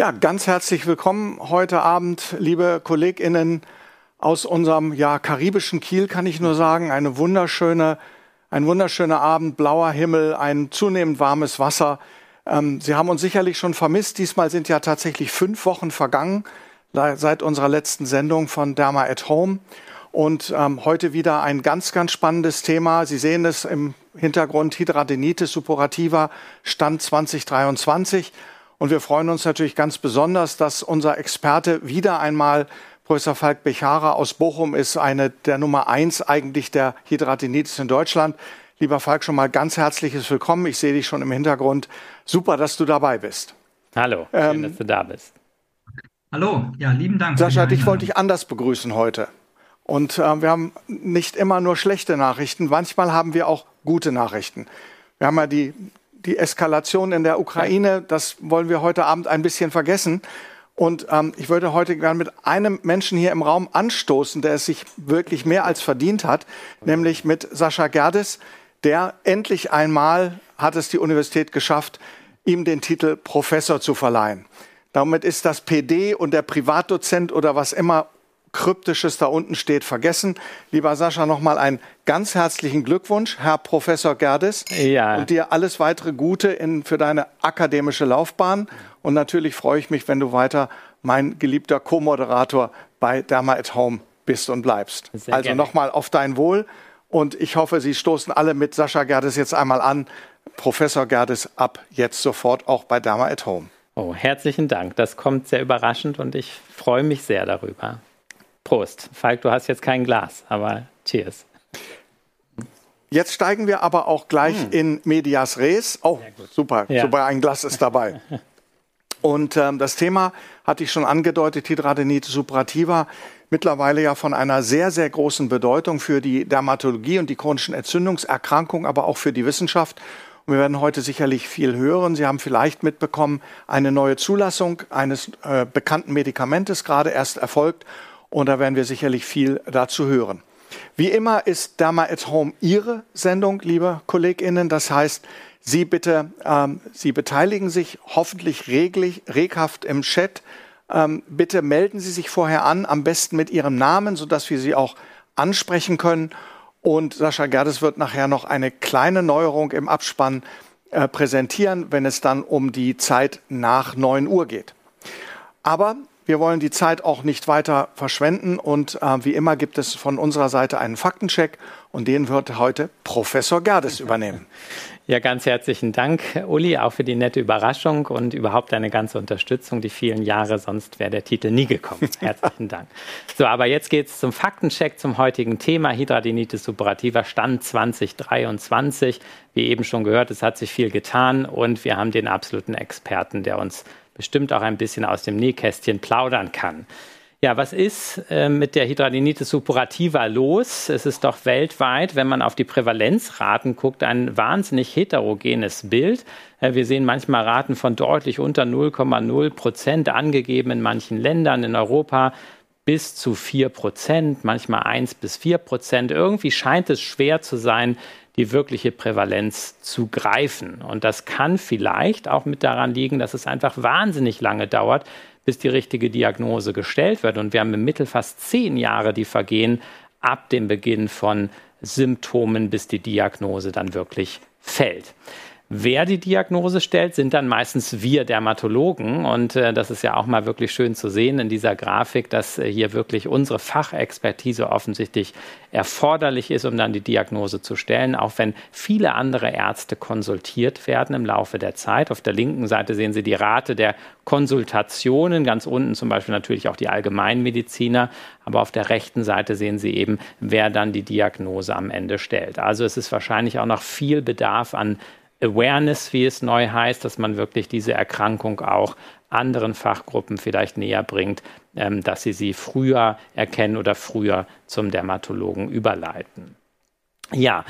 Ja, ganz herzlich willkommen heute Abend, liebe KollegInnen aus unserem ja, karibischen Kiel, kann ich nur sagen. Eine wunderschöne, ein wunderschöner Abend, blauer Himmel, ein zunehmend warmes Wasser. Ähm, Sie haben uns sicherlich schon vermisst. Diesmal sind ja tatsächlich fünf Wochen vergangen seit unserer letzten Sendung von Derma at Home. Und ähm, heute wieder ein ganz, ganz spannendes Thema. Sie sehen es im Hintergrund Hydradenitis suppurativa Stand 2023. Und wir freuen uns natürlich ganz besonders, dass unser Experte wieder einmal Professor Falk Bechara aus Bochum ist, eine der Nummer eins eigentlich der Hydradenitis in Deutschland. Lieber Falk, schon mal ganz herzliches Willkommen. Ich sehe dich schon im Hintergrund. Super, dass du dabei bist. Hallo, schön, ähm, dass du da bist. Hallo, ja, lieben Dank. Sascha, dich wollte ich anders begrüßen heute. Und äh, wir haben nicht immer nur schlechte Nachrichten, manchmal haben wir auch gute Nachrichten. Wir haben ja die die Eskalation in der Ukraine, das wollen wir heute Abend ein bisschen vergessen. Und ähm, ich würde heute gerne mit einem Menschen hier im Raum anstoßen, der es sich wirklich mehr als verdient hat, nämlich mit Sascha Gerdes, der endlich einmal hat es die Universität geschafft, ihm den Titel Professor zu verleihen. Damit ist das PD und der Privatdozent oder was immer Kryptisches da unten steht, vergessen. Lieber Sascha, nochmal einen ganz herzlichen Glückwunsch, Herr Professor Gerdes. Ja. Und dir alles weitere Gute in, für deine akademische Laufbahn. Und natürlich freue ich mich, wenn du weiter mein geliebter Co-Moderator bei Derma at Home bist und bleibst. Sehr also nochmal auf dein Wohl. Und ich hoffe, Sie stoßen alle mit Sascha Gerdes jetzt einmal an. Professor Gerdes ab jetzt sofort auch bei Derma at Home. Oh, herzlichen Dank. Das kommt sehr überraschend und ich freue mich sehr darüber. Prost. Falk, du hast jetzt kein Glas, aber cheers. Jetzt steigen wir aber auch gleich hm. in Medias Res. Oh, super, ja. super, ein Glas ist dabei. Und ähm, das Thema hatte ich schon angedeutet, Hydradenitis suppurativa, mittlerweile ja von einer sehr, sehr großen Bedeutung für die Dermatologie und die chronischen Entzündungserkrankungen, aber auch für die Wissenschaft. Und wir werden heute sicherlich viel hören. Sie haben vielleicht mitbekommen, eine neue Zulassung eines äh, bekannten Medikamentes gerade erst erfolgt. Und da werden wir sicherlich viel dazu hören. Wie immer ist Derma at Home Ihre Sendung, liebe KollegInnen. Das heißt, Sie bitte, ähm, Sie beteiligen sich hoffentlich reglich, reghaft im Chat. Ähm, bitte melden Sie sich vorher an, am besten mit Ihrem Namen, sodass wir Sie auch ansprechen können. Und Sascha Gerdes wird nachher noch eine kleine Neuerung im Abspann äh, präsentieren, wenn es dann um die Zeit nach 9 Uhr geht. Aber wir wollen die Zeit auch nicht weiter verschwenden und äh, wie immer gibt es von unserer Seite einen Faktencheck und den wird heute Professor Gerdes übernehmen. Ja, ganz herzlichen Dank, Uli, auch für die nette Überraschung und überhaupt deine ganze Unterstützung, die vielen Jahre, sonst wäre der Titel nie gekommen. Herzlichen Dank. So, aber jetzt geht es zum Faktencheck zum heutigen Thema Hydradenitis suppurativa Stand 2023. Wie eben schon gehört, es hat sich viel getan und wir haben den absoluten Experten, der uns bestimmt auch ein bisschen aus dem Nähkästchen plaudern kann. Ja, was ist äh, mit der Hydradenitis suppurativa los? Es ist doch weltweit, wenn man auf die Prävalenzraten guckt, ein wahnsinnig heterogenes Bild. Äh, wir sehen manchmal Raten von deutlich unter 0,0 Prozent angegeben in manchen Ländern in Europa bis zu 4 Prozent, manchmal 1 bis 4 Prozent. Irgendwie scheint es schwer zu sein, die wirkliche Prävalenz zu greifen. Und das kann vielleicht auch mit daran liegen, dass es einfach wahnsinnig lange dauert, bis die richtige Diagnose gestellt wird. Und wir haben im Mittel fast zehn Jahre, die vergehen ab dem Beginn von Symptomen, bis die Diagnose dann wirklich fällt. Wer die Diagnose stellt, sind dann meistens wir Dermatologen. Und äh, das ist ja auch mal wirklich schön zu sehen in dieser Grafik, dass äh, hier wirklich unsere Fachexpertise offensichtlich erforderlich ist, um dann die Diagnose zu stellen, auch wenn viele andere Ärzte konsultiert werden im Laufe der Zeit. Auf der linken Seite sehen Sie die Rate der Konsultationen, ganz unten zum Beispiel natürlich auch die Allgemeinmediziner, aber auf der rechten Seite sehen Sie eben, wer dann die Diagnose am Ende stellt. Also es ist wahrscheinlich auch noch viel Bedarf an Awareness, wie es neu heißt, dass man wirklich diese Erkrankung auch anderen Fachgruppen vielleicht näher bringt, ähm, dass sie sie früher erkennen oder früher zum Dermatologen überleiten. Ja,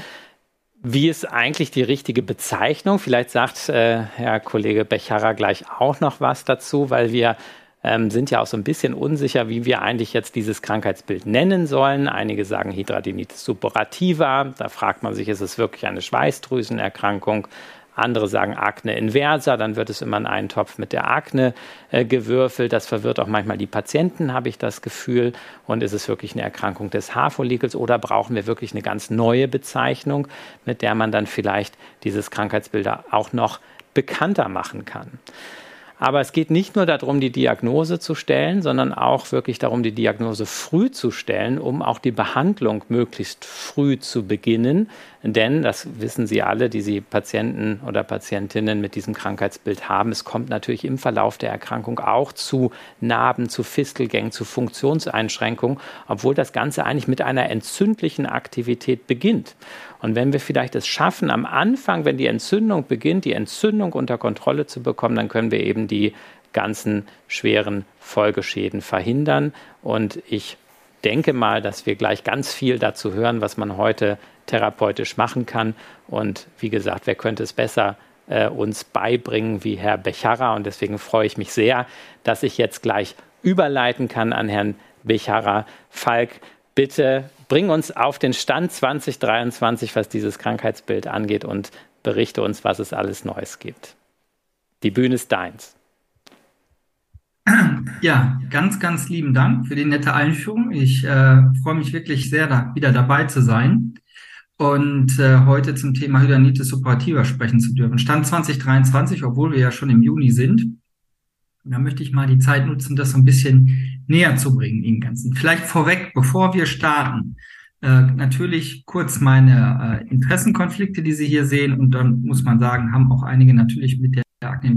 wie ist eigentlich die richtige Bezeichnung? Vielleicht sagt äh, Herr Kollege Becharer gleich auch noch was dazu, weil wir ähm, sind ja auch so ein bisschen unsicher, wie wir eigentlich jetzt dieses Krankheitsbild nennen sollen. Einige sagen Hydradenitis suppurativa. Da fragt man sich, ist es wirklich eine Schweißdrüsenerkrankung? Andere sagen Akne inversa, dann wird es immer in einen Topf mit der Akne äh, gewürfelt. Das verwirrt auch manchmal die Patienten, habe ich das Gefühl. Und ist es wirklich eine Erkrankung des Haarfollikels oder brauchen wir wirklich eine ganz neue Bezeichnung, mit der man dann vielleicht dieses Krankheitsbild auch noch bekannter machen kann? Aber es geht nicht nur darum, die Diagnose zu stellen, sondern auch wirklich darum, die Diagnose früh zu stellen, um auch die Behandlung möglichst früh zu beginnen. Denn, das wissen Sie alle, die Sie Patienten oder Patientinnen mit diesem Krankheitsbild haben, es kommt natürlich im Verlauf der Erkrankung auch zu Narben, zu Fistelgängen, zu Funktionseinschränkungen, obwohl das Ganze eigentlich mit einer entzündlichen Aktivität beginnt. Und wenn wir vielleicht es schaffen, am Anfang, wenn die Entzündung beginnt, die Entzündung unter Kontrolle zu bekommen, dann können wir eben die ganzen schweren Folgeschäden verhindern. Und ich denke mal, dass wir gleich ganz viel dazu hören, was man heute therapeutisch machen kann. Und wie gesagt, wer könnte es besser äh, uns beibringen wie Herr Becharra? Und deswegen freue ich mich sehr, dass ich jetzt gleich überleiten kann an Herrn Becharra. Falk, bitte bring uns auf den Stand 2023, was dieses Krankheitsbild angeht und berichte uns, was es alles Neues gibt. Die Bühne ist deins. Ja, ganz, ganz lieben Dank für die nette Einführung. Ich äh, freue mich wirklich sehr, da wieder dabei zu sein und äh, heute zum Thema Hydanitis suppurativa sprechen zu dürfen. Stand 2023, obwohl wir ja schon im Juni sind. Und da möchte ich mal die Zeit nutzen, das so ein bisschen näher zu bringen, Ihnen Ganzen. Vielleicht vorweg, bevor wir starten, äh, natürlich kurz meine äh, Interessenkonflikte, die Sie hier sehen. Und dann muss man sagen, haben auch einige natürlich mit der Akne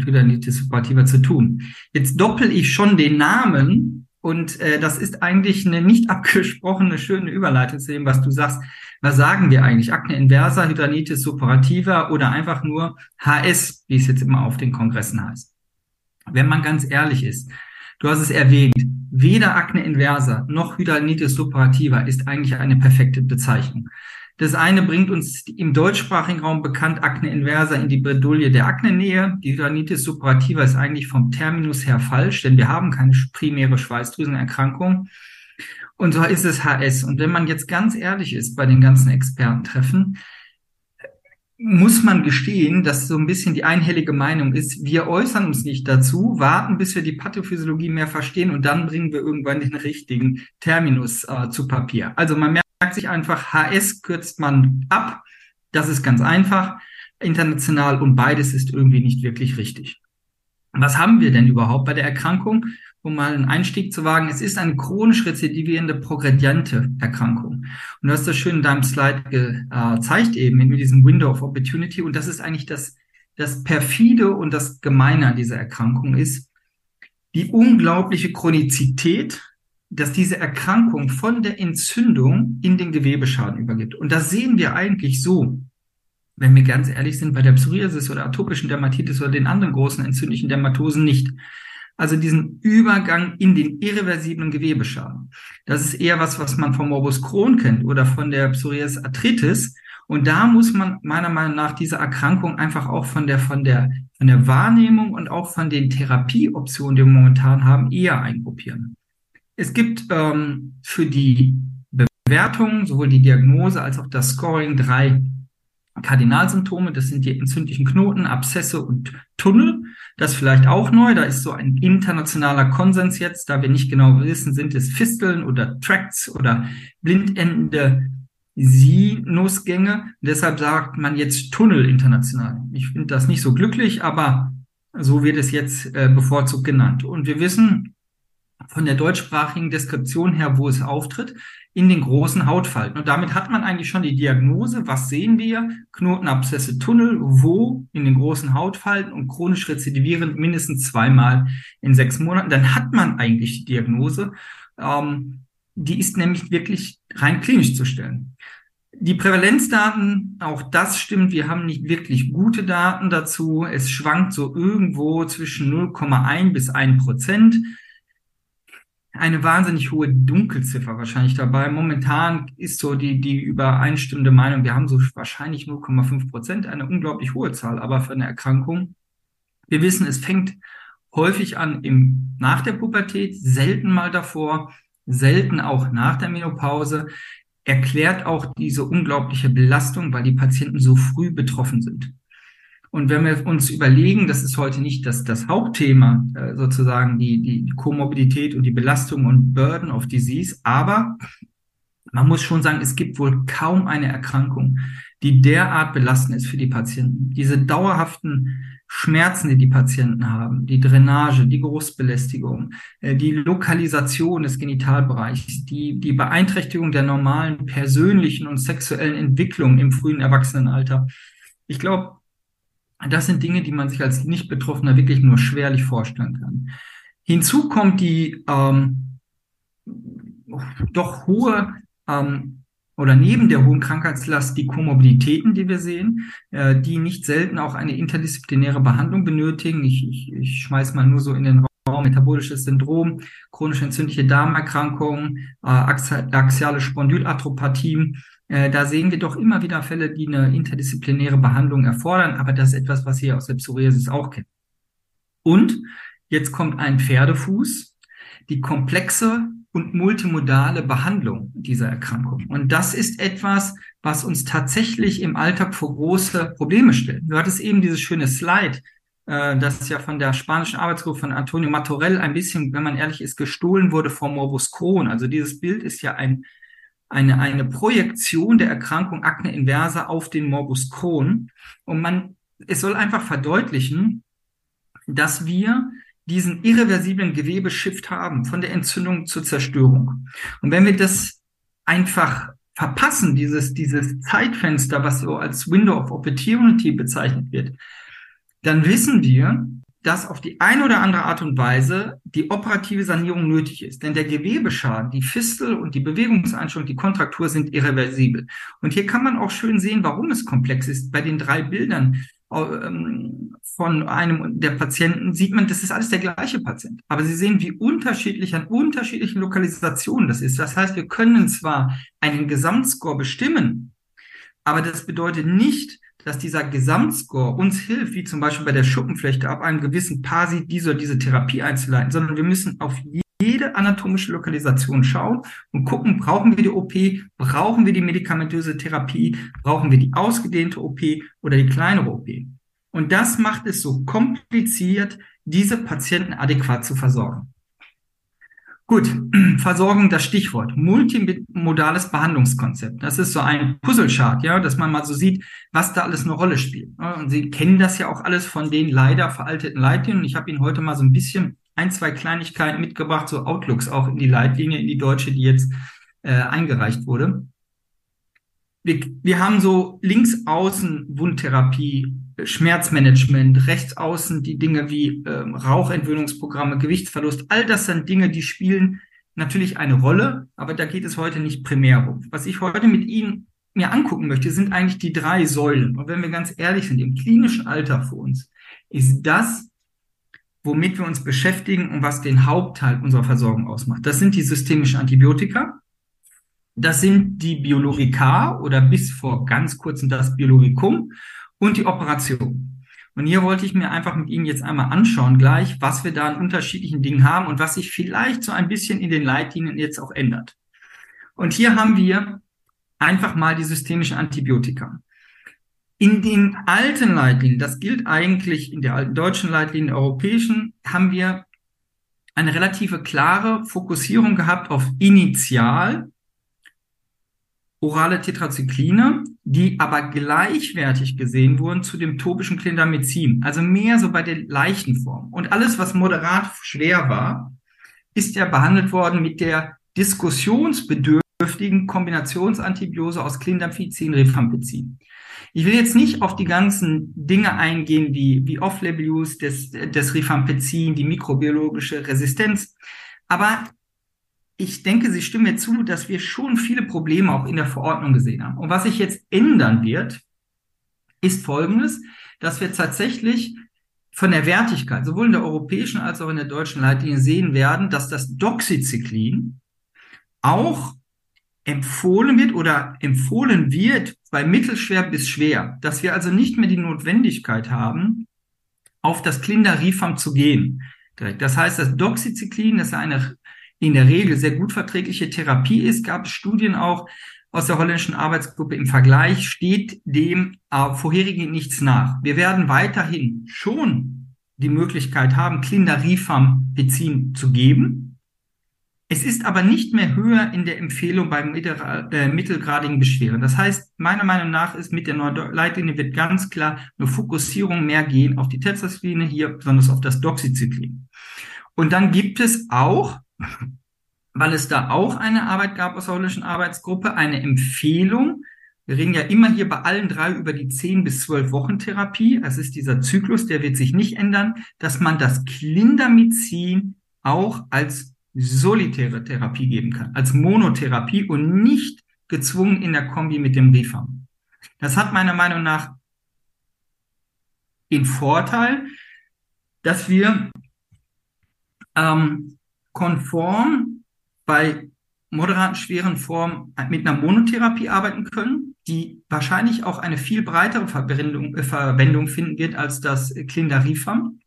und Hydanitis zu tun. Jetzt doppel ich schon den Namen und äh, das ist eigentlich eine nicht abgesprochene schöne Überleitung zu dem, was du sagst. Was sagen wir eigentlich? Akne inversa, Hydanitis suppurativa oder einfach nur HS, wie es jetzt immer auf den Kongressen heißt? wenn man ganz ehrlich ist, du hast es erwähnt, weder Akne inversa noch Hydronitis suppurativa ist eigentlich eine perfekte Bezeichnung. Das eine bringt uns im deutschsprachigen Raum bekannt Akne inversa in die Bredouille der Aknenähe. Die Hydronitis suppurativa ist eigentlich vom Terminus her falsch, denn wir haben keine primäre Schweißdrüsenerkrankung. Und so ist es HS. Und wenn man jetzt ganz ehrlich ist bei den ganzen Expertentreffen, muss man gestehen, dass so ein bisschen die einhellige Meinung ist, wir äußern uns nicht dazu, warten, bis wir die Pathophysiologie mehr verstehen und dann bringen wir irgendwann den richtigen Terminus äh, zu Papier. Also man merkt sich einfach, HS kürzt man ab, das ist ganz einfach, international und beides ist irgendwie nicht wirklich richtig. Was haben wir denn überhaupt bei der Erkrankung? um mal einen Einstieg zu wagen, es ist eine chronisch rezidivierende progrediente Erkrankung. Und du hast das schön in deinem Slide gezeigt eben mit diesem Window of Opportunity. Und das ist eigentlich das, das perfide und das Gemeine an dieser Erkrankung ist, die unglaubliche Chronizität, dass diese Erkrankung von der Entzündung in den Gewebeschaden übergibt. Und das sehen wir eigentlich so, wenn wir ganz ehrlich sind, bei der Psoriasis oder atopischen Dermatitis oder den anderen großen entzündlichen Dermatosen nicht also diesen Übergang in den irreversiblen Gewebeschaden. Das ist eher was, was man vom Morbus Crohn kennt oder von der Psoriasis arthritis. Und da muss man meiner Meinung nach diese Erkrankung einfach auch von der, von der, von der Wahrnehmung und auch von den Therapieoptionen, die wir momentan haben, eher eingruppieren. Es gibt ähm, für die Bewertung sowohl die Diagnose als auch das Scoring drei Kardinalsymptome. Das sind die entzündlichen Knoten, Abszesse und Tunnel. Das vielleicht auch neu. Da ist so ein internationaler Konsens jetzt, da wir nicht genau wissen, sind es Fisteln oder Tracts oder blindendende Sinusgänge. Deshalb sagt man jetzt Tunnel international. Ich finde das nicht so glücklich, aber so wird es jetzt äh, bevorzugt genannt. Und wir wissen von der deutschsprachigen Deskription her, wo es auftritt, in den großen Hautfalten. Und damit hat man eigentlich schon die Diagnose, was sehen wir? Knotenabszesse Tunnel, wo? In den großen Hautfalten und chronisch rezidivierend mindestens zweimal in sechs Monaten. Dann hat man eigentlich die Diagnose. Ähm, die ist nämlich wirklich rein klinisch zu stellen. Die Prävalenzdaten, auch das stimmt, wir haben nicht wirklich gute Daten dazu. Es schwankt so irgendwo zwischen 0,1 bis 1 Prozent eine wahnsinnig hohe Dunkelziffer wahrscheinlich dabei. Momentan ist so die, die übereinstimmende Meinung, wir haben so wahrscheinlich 0,5 Prozent, eine unglaublich hohe Zahl, aber für eine Erkrankung. Wir wissen, es fängt häufig an im, nach der Pubertät, selten mal davor, selten auch nach der Menopause, erklärt auch diese unglaubliche Belastung, weil die Patienten so früh betroffen sind. Und wenn wir uns überlegen, das ist heute nicht das, das Hauptthema, äh, sozusagen die, die Komorbidität und die Belastung und Burden of Disease, aber man muss schon sagen, es gibt wohl kaum eine Erkrankung, die derart belastend ist für die Patienten. Diese dauerhaften Schmerzen, die die Patienten haben, die Drainage, die Geruchsbelästigung, äh, die Lokalisation des Genitalbereichs, die, die Beeinträchtigung der normalen persönlichen und sexuellen Entwicklung im frühen Erwachsenenalter. Ich glaube, das sind Dinge, die man sich als Nicht-Betroffener wirklich nur schwerlich vorstellen kann. Hinzu kommt die ähm, doch hohe ähm, oder neben der hohen Krankheitslast die Komorbiditäten, die wir sehen, äh, die nicht selten auch eine interdisziplinäre Behandlung benötigen. Ich, ich, ich schmeiß mal nur so in den Raum metabolisches Syndrom, chronisch entzündliche Darmerkrankungen, äh, axiale Spondylarthropathie. Äh, da sehen wir doch immer wieder Fälle, die eine interdisziplinäre Behandlung erfordern, aber das ist etwas, was wir aus der Psoriasis auch kennen. Und jetzt kommt ein Pferdefuß. Die komplexe und multimodale Behandlung dieser Erkrankung. Und das ist etwas, was uns tatsächlich im Alltag vor große Probleme stellt. Du hattest eben dieses schöne Slide, äh, das ja von der spanischen Arbeitsgruppe von Antonio Matorell ein bisschen, wenn man ehrlich ist, gestohlen wurde vom Morbus Crohn. Also dieses Bild ist ja ein, eine, eine Projektion der Erkrankung Akne inversa auf den Morbus Crohn. Und man, es soll einfach verdeutlichen, dass wir diesen irreversiblen Gewebeshift haben, von der Entzündung zur Zerstörung. Und wenn wir das einfach verpassen, dieses, dieses Zeitfenster, was so als Window of Opportunity bezeichnet wird, dann wissen wir, dass auf die eine oder andere Art und Weise die operative Sanierung nötig ist. Denn der Gewebeschaden, die Fistel und die Bewegungseinstellung, die Kontraktur sind irreversibel. Und hier kann man auch schön sehen, warum es komplex ist. Bei den drei Bildern ähm, von einem der Patienten sieht man, das ist alles der gleiche Patient. Aber Sie sehen, wie unterschiedlich an unterschiedlichen Lokalisationen das ist. Das heißt, wir können zwar einen Gesamtscore bestimmen, aber das bedeutet nicht, dass dieser Gesamtscore uns hilft, wie zum Beispiel bei der Schuppenflechte, ab einem gewissen Pasi diese oder diese Therapie einzuleiten, sondern wir müssen auf jede anatomische Lokalisation schauen und gucken, brauchen wir die OP, brauchen wir die medikamentöse Therapie, brauchen wir die ausgedehnte OP oder die kleinere OP. Und das macht es so kompliziert, diese Patienten adäquat zu versorgen. Gut, Versorgung, das Stichwort. Multimodales Behandlungskonzept. Das ist so ein Puzzlechart, ja, dass man mal so sieht, was da alles eine Rolle spielt. Und Sie kennen das ja auch alles von den leider veralteten Leitlinien. Ich habe Ihnen heute mal so ein bisschen ein, zwei Kleinigkeiten mitgebracht, so Outlooks auch in die Leitlinie, in die deutsche, die jetzt äh, eingereicht wurde. Wir, wir haben so links außen Wundtherapie, Schmerzmanagement, rechts außen die Dinge wie ähm, Rauchentwöhnungsprogramme, Gewichtsverlust. All das sind Dinge, die spielen natürlich eine Rolle, aber da geht es heute nicht primär um. Was ich heute mit Ihnen mir angucken möchte, sind eigentlich die drei Säulen. Und wenn wir ganz ehrlich sind, im klinischen Alter für uns ist das womit wir uns beschäftigen und was den Hauptteil unserer Versorgung ausmacht. Das sind die systemischen Antibiotika, das sind die Biologika oder bis vor ganz kurzem das Biologikum und die Operation. Und hier wollte ich mir einfach mit Ihnen jetzt einmal anschauen gleich, was wir da an unterschiedlichen Dingen haben und was sich vielleicht so ein bisschen in den Leitlinien jetzt auch ändert. Und hier haben wir einfach mal die systemischen Antibiotika. In den alten Leitlinien, das gilt eigentlich in der alten deutschen Leitlinie, der europäischen, haben wir eine relative klare Fokussierung gehabt auf initial orale Tetrazykline, die aber gleichwertig gesehen wurden zu dem topischen Clindamycin, also mehr so bei der leichten Form. Und alles, was moderat schwer war, ist ja behandelt worden mit der diskussionsbedürftigen Kombinationsantibiose aus Clindamycin, Rifampicin. Ich will jetzt nicht auf die ganzen Dinge eingehen, wie, wie Off-Label-Use des, des Rifampicin, die mikrobiologische Resistenz. Aber ich denke, Sie stimmen mir zu, dass wir schon viele Probleme auch in der Verordnung gesehen haben. Und was sich jetzt ändern wird, ist Folgendes, dass wir tatsächlich von der Wertigkeit, sowohl in der europäischen als auch in der deutschen Leitlinie sehen werden, dass das Doxycyclin auch empfohlen wird oder empfohlen wird bei mittelschwer bis schwer, dass wir also nicht mehr die Notwendigkeit haben, auf das Clindarifam zu gehen. Das heißt, das Doxycyclin, das eine in der Regel sehr gut verträgliche Therapie ist, gab es Studien auch, aus der holländischen Arbeitsgruppe im Vergleich steht dem äh, vorherigen nichts nach. Wir werden weiterhin schon die Möglichkeit haben, Clindarifam Pezin zu geben. Es ist aber nicht mehr höher in der Empfehlung bei äh, mittelgradigen Beschwerden. Das heißt, meiner Meinung nach ist mit der neuen Leitlinie wird ganz klar eine Fokussierung mehr gehen auf die Tetracycline, hier besonders auf das Doxycyclin. Und dann gibt es auch weil es da auch eine Arbeit gab aus der holländischen Arbeitsgruppe, eine Empfehlung. Wir reden ja immer hier bei allen drei über die 10 bis 12 Wochen Therapie. Es ist dieser Zyklus, der wird sich nicht ändern, dass man das Clindamycin auch als solitäre Therapie geben kann, als Monotherapie und nicht gezwungen in der Kombi mit dem Rifam. Das hat meiner Meinung nach den Vorteil, dass wir ähm, konform bei moderaten, schweren Formen mit einer Monotherapie arbeiten können, die wahrscheinlich auch eine viel breitere Verwendung, äh, Verwendung finden wird als das Clindarifam.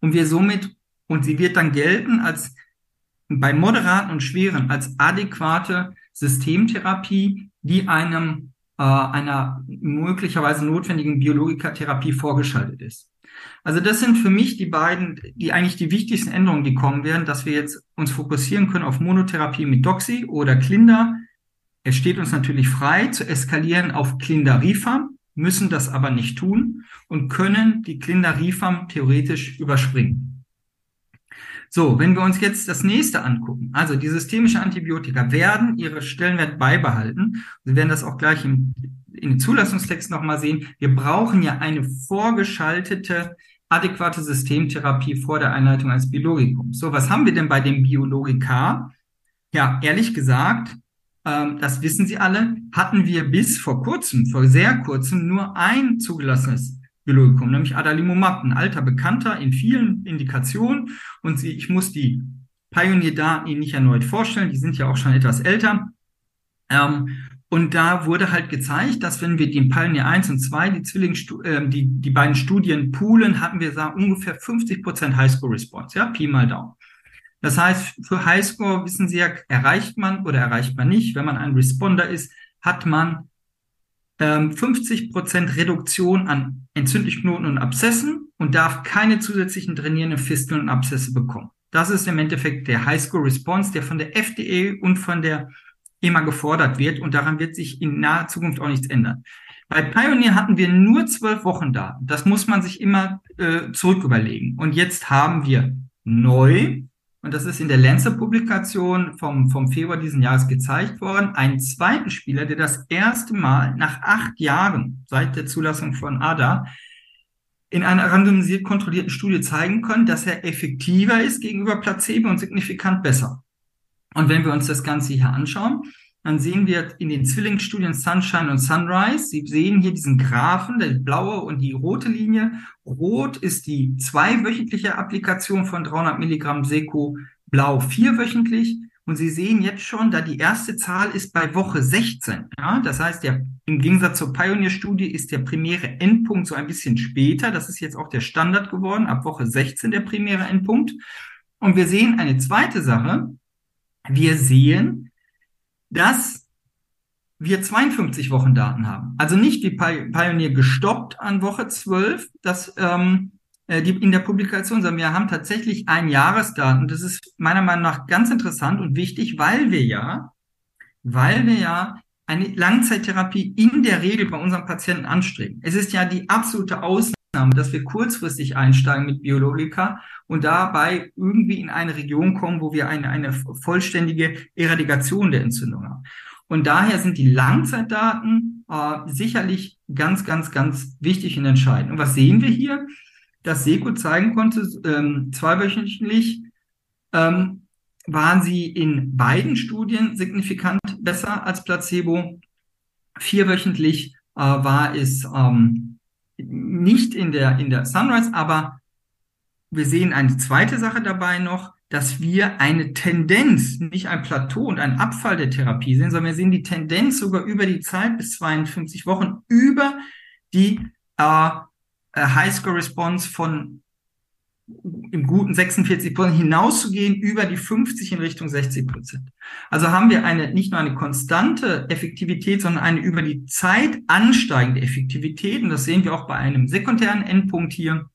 Und wir somit, und sie wird dann gelten als bei moderaten und schweren als adäquate Systemtherapie, die einem äh, einer möglicherweise notwendigen Biologikatherapie vorgeschaltet ist. Also das sind für mich die beiden, die eigentlich die wichtigsten Änderungen, die kommen werden, dass wir jetzt uns fokussieren können auf Monotherapie mit Doxy oder Klinder. Es steht uns natürlich frei zu eskalieren auf Klindarifam, müssen das aber nicht tun und können die Klindarifam theoretisch überspringen. So, wenn wir uns jetzt das nächste angucken, also die systemische Antibiotika werden ihre Stellenwert beibehalten. Sie werden das auch gleich im in den Zulassungstext nochmal sehen, wir brauchen ja eine vorgeschaltete adäquate Systemtherapie vor der Einleitung eines Biologikums. So, was haben wir denn bei dem Biologika? Ja, ehrlich gesagt, ähm, das wissen Sie alle, hatten wir bis vor kurzem, vor sehr kurzem, nur ein zugelassenes Biologikum, nämlich Adalimumab, ein alter Bekannter in vielen Indikationen. Und Sie, ich muss die Pioneer-Daten Ihnen nicht erneut vorstellen, die sind ja auch schon etwas älter. Ähm, und da wurde halt gezeigt, dass wenn wir den Pioneer 1 und 2, die Zwilling, äh, die, die beiden Studien poolen, hatten wir da ungefähr 50 Prozent Highscore-Response, ja, Pi mal Daumen. Das heißt, für Highscore wissen Sie ja, erreicht man oder erreicht man nicht. Wenn man ein Responder ist, hat man ähm, 50 Prozent Reduktion an entzündlichen und Abszessen und darf keine zusätzlichen trainierenden Fisteln und Abszesse bekommen. Das ist im Endeffekt der Highscore-Response, der von der FDA und von der immer gefordert wird und daran wird sich in naher Zukunft auch nichts ändern. Bei Pioneer hatten wir nur zwölf Wochen Daten. Das muss man sich immer äh, zurück überlegen. Und jetzt haben wir neu, und das ist in der Lancer-Publikation vom, vom Februar diesen Jahres gezeigt worden, einen zweiten Spieler, der das erste Mal nach acht Jahren seit der Zulassung von ADA in einer randomisiert kontrollierten Studie zeigen kann, dass er effektiver ist gegenüber Placebo und signifikant besser. Und wenn wir uns das Ganze hier anschauen, dann sehen wir in den Zwillingsstudien Sunshine und Sunrise, Sie sehen hier diesen Graphen, der blaue und die rote Linie. Rot ist die zweiwöchentliche Applikation von 300 Milligramm Seco, blau vierwöchentlich. Und Sie sehen jetzt schon, da die erste Zahl ist bei Woche 16. Ja, das heißt, der, im Gegensatz zur Pioneer-Studie ist der primäre Endpunkt so ein bisschen später. Das ist jetzt auch der Standard geworden, ab Woche 16 der primäre Endpunkt. Und wir sehen eine zweite Sache, wir sehen, dass wir 52 Wochen Daten haben. Also nicht wie Pioneer gestoppt an Woche 12, das, ähm, äh, die, in der Publikation, sondern wir haben tatsächlich ein Jahresdaten. Das ist meiner Meinung nach ganz interessant und wichtig, weil wir ja, weil wir ja eine Langzeittherapie in der Regel bei unseren Patienten anstreben. Es ist ja die absolute Ausnahme, dass wir kurzfristig einsteigen mit Biologika und dabei irgendwie in eine Region kommen, wo wir eine, eine vollständige Eradikation der Entzündung haben. Und daher sind die Langzeitdaten äh, sicherlich ganz, ganz, ganz wichtig und entscheidend. Und was sehen wir hier? Dass SECO zeigen konnte, ähm, zweiwöchentlich ähm, waren sie in beiden Studien signifikant besser als Placebo. Vierwöchentlich äh, war es ähm, nicht in der, in der Sunrise, aber wir sehen eine zweite Sache dabei noch, dass wir eine Tendenz, nicht ein Plateau und ein Abfall der Therapie sehen, sondern wir sehen die Tendenz sogar über die Zeit bis 52 Wochen über die äh, äh Highscore Response von im guten 46 Prozent hinauszugehen über die 50 in Richtung 60 Prozent. Also haben wir eine, nicht nur eine konstante Effektivität, sondern eine über die Zeit ansteigende Effektivität. Und das sehen wir auch bei einem sekundären Endpunkt hier,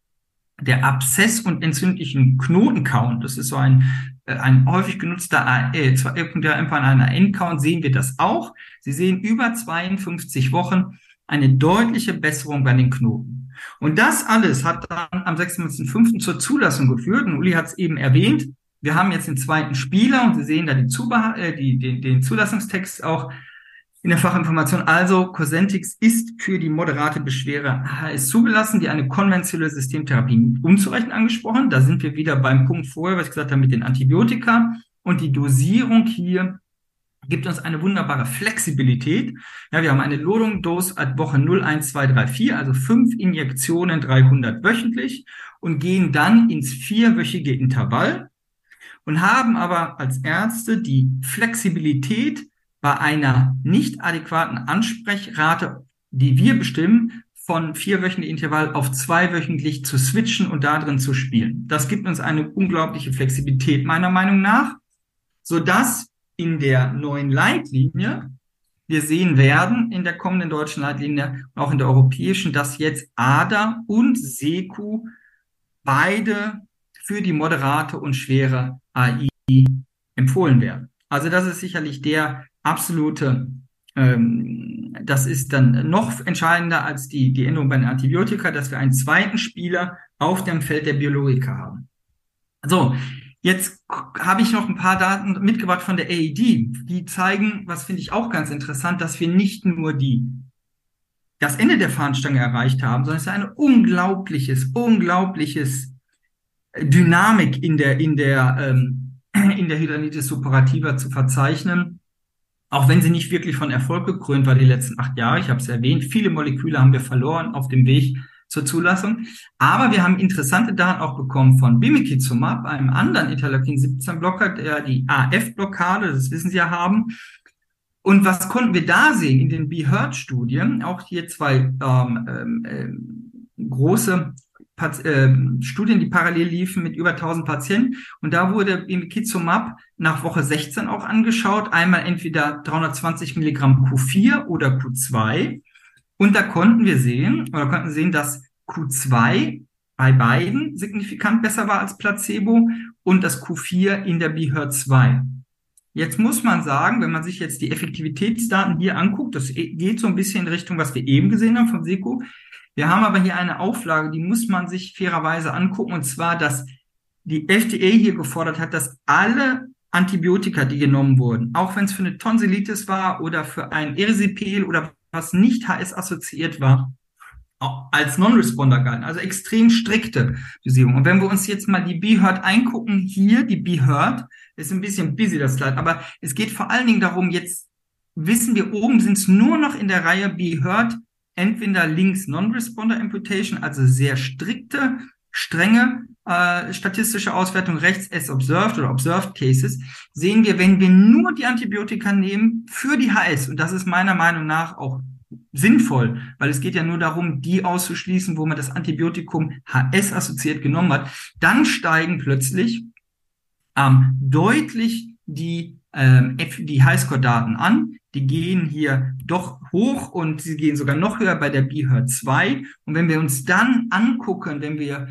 der Abszess- und entzündlichen Knotencount. Das ist so ein, äh, ein häufig genutzter äh, sekundärer Endpunkt einer Endcount, sehen wir das auch. Sie sehen über 52 Wochen eine deutliche Besserung bei den Knoten. Und das alles hat dann am 26.05. zur Zulassung geführt. Und Uli hat es eben erwähnt. Wir haben jetzt den zweiten Spieler und Sie sehen da äh, die, den, den Zulassungstext auch in der Fachinformation. Also Cosentix ist für die moderate Beschwere HS zugelassen, die eine konventionelle Systemtherapie unzureichend angesprochen. Da sind wir wieder beim Punkt vorher, was ich gesagt habe, mit den Antibiotika. Und die Dosierung hier gibt uns eine wunderbare Flexibilität. Ja, wir haben eine Loading Dose at Woche 0, 1, 2, 3, 4, also fünf Injektionen 300 wöchentlich und gehen dann ins vierwöchige Intervall und haben aber als Ärzte die Flexibilität bei einer nicht adäquaten Ansprechrate, die wir bestimmen, von vierwöchentlichen Intervall auf zweiwöchentlich zu switchen und darin zu spielen. Das gibt uns eine unglaubliche Flexibilität meiner Meinung nach, so dass in der neuen Leitlinie wir sehen werden in der kommenden deutschen Leitlinie, auch in der europäischen, dass jetzt ADA und SECU beide für die moderate und schwere AI empfohlen werden. Also das ist sicherlich der absolute, ähm, das ist dann noch entscheidender als die, die Änderung bei den Antibiotika, dass wir einen zweiten Spieler auf dem Feld der Biologika haben. So, Jetzt habe ich noch ein paar Daten mitgebracht von der AED. Die zeigen, was finde ich auch ganz interessant, dass wir nicht nur die das Ende der Fahnenstange erreicht haben, sondern es ist ein unglaubliches, unglaubliches Dynamik in der in der ähm, in der Hydranitis suppurativa zu verzeichnen. Auch wenn sie nicht wirklich von Erfolg gekrönt war die letzten acht Jahre, ich habe es erwähnt, viele Moleküle haben wir verloren auf dem Weg zur Zulassung. Aber wir haben interessante Daten auch bekommen von Bimikizumab, einem anderen Interleukin-17-Blocker, der die AF-Blockade, das wissen Sie ja, haben. Und was konnten wir da sehen in den BeHeard-Studien? Auch hier zwei ähm, ähm, äh, große Pat äh, Studien, die parallel liefen mit über 1000 Patienten. Und da wurde Bimikizumab nach Woche 16 auch angeschaut. Einmal entweder 320 Milligramm Q4 oder Q2. Und da konnten wir sehen, oder konnten sehen, dass Q2 bei beiden signifikant besser war als Placebo und das Q4 in der BHER 2. Jetzt muss man sagen, wenn man sich jetzt die Effektivitätsdaten hier anguckt, das geht so ein bisschen in Richtung, was wir eben gesehen haben vom SECO. Wir haben aber hier eine Auflage, die muss man sich fairerweise angucken, und zwar, dass die FDA hier gefordert hat, dass alle Antibiotika, die genommen wurden, auch wenn es für eine Tonsillitis war oder für ein Erisipel oder was nicht HS-assoziiert war, als Non-Responder galten, also extrem strikte Dosierung. Und wenn wir uns jetzt mal die B-Hurt eingucken, hier die B-Hurt, ist ein bisschen busy das Slide, aber es geht vor allen Dingen darum, jetzt wissen wir, oben sind es nur noch in der Reihe B-Hurt, entweder links Non-Responder Imputation, also sehr strikte, strenge äh, statistische Auswertung, rechts as observed oder observed cases, sehen wir, wenn wir nur die Antibiotika nehmen für die HS, und das ist meiner Meinung nach auch sinnvoll, weil es geht ja nur darum, die auszuschließen, wo man das Antibiotikum HS assoziiert genommen hat, dann steigen plötzlich ähm, deutlich die, ähm, die Highscore-Daten an. Die gehen hier doch hoch und sie gehen sogar noch höher bei der BHER 2. Und wenn wir uns dann angucken, wenn wir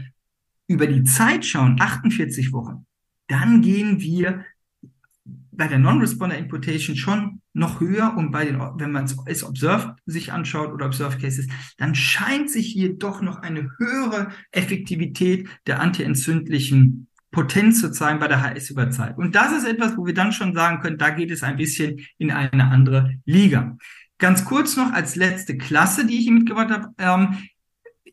über die Zeit schauen, 48 Wochen, dann gehen wir bei der Non-Responder Imputation schon noch höher und bei den, wenn man es Observed sich anschaut oder Observed Cases, dann scheint sich hier doch noch eine höhere Effektivität der antientzündlichen Potenz zu zeigen bei der HS über Zeit. Und das ist etwas, wo wir dann schon sagen können, da geht es ein bisschen in eine andere Liga. Ganz kurz noch als letzte Klasse, die ich hier mitgebracht habe. Ähm,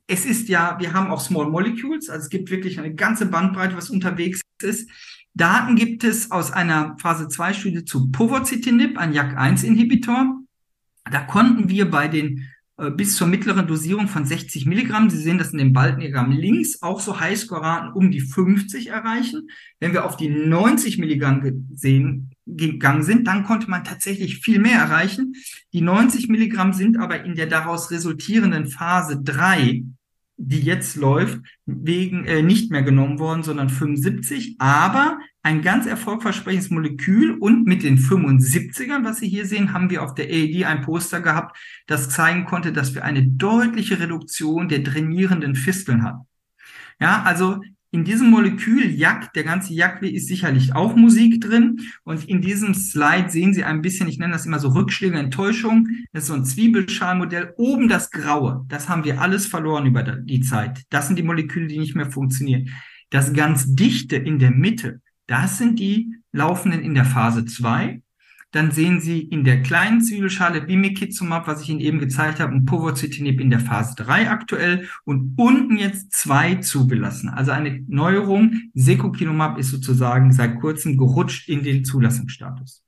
es ist ja, wir haben auch Small Molecules, also es gibt wirklich eine ganze Bandbreite, was unterwegs ist. Daten gibt es aus einer Phase 2 Studie zu Povorcitinib, ein JAK1-Inhibitor. Da konnten wir bei den bis zur mittleren Dosierung von 60 Milligramm, Sie sehen das in dem Balkendiagramm links, auch so Highscore-Raten um die 50 erreichen. Wenn wir auf die 90 Milligramm gesehen, gegangen sind, dann konnte man tatsächlich viel mehr erreichen. Die 90 Milligramm sind aber in der daraus resultierenden Phase 3 die jetzt läuft, wegen äh, nicht mehr genommen worden, sondern 75. Aber ein ganz erfolgversprechendes Molekül und mit den 75ern, was Sie hier sehen, haben wir auf der AED ein Poster gehabt, das zeigen konnte, dass wir eine deutliche Reduktion der drainierenden Fisteln haben. Ja, also in diesem Molekül Jack, der ganze Jack ist sicherlich auch Musik drin. Und in diesem Slide sehen Sie ein bisschen, ich nenne das immer so Rückschläge, Enttäuschung. Das ist so ein Zwiebelschalmodell. Oben das Graue, das haben wir alles verloren über die Zeit. Das sind die Moleküle, die nicht mehr funktionieren. Das ganz dichte in der Mitte, das sind die laufenden in der Phase 2. Dann sehen Sie in der kleinen Zwiebelschale Bimekizumab, was ich Ihnen eben gezeigt habe, und Povorcitinib in der Phase 3 aktuell und unten jetzt zwei zugelassen. Also eine Neuerung. Secukinumab ist sozusagen seit kurzem gerutscht in den Zulassungsstatus.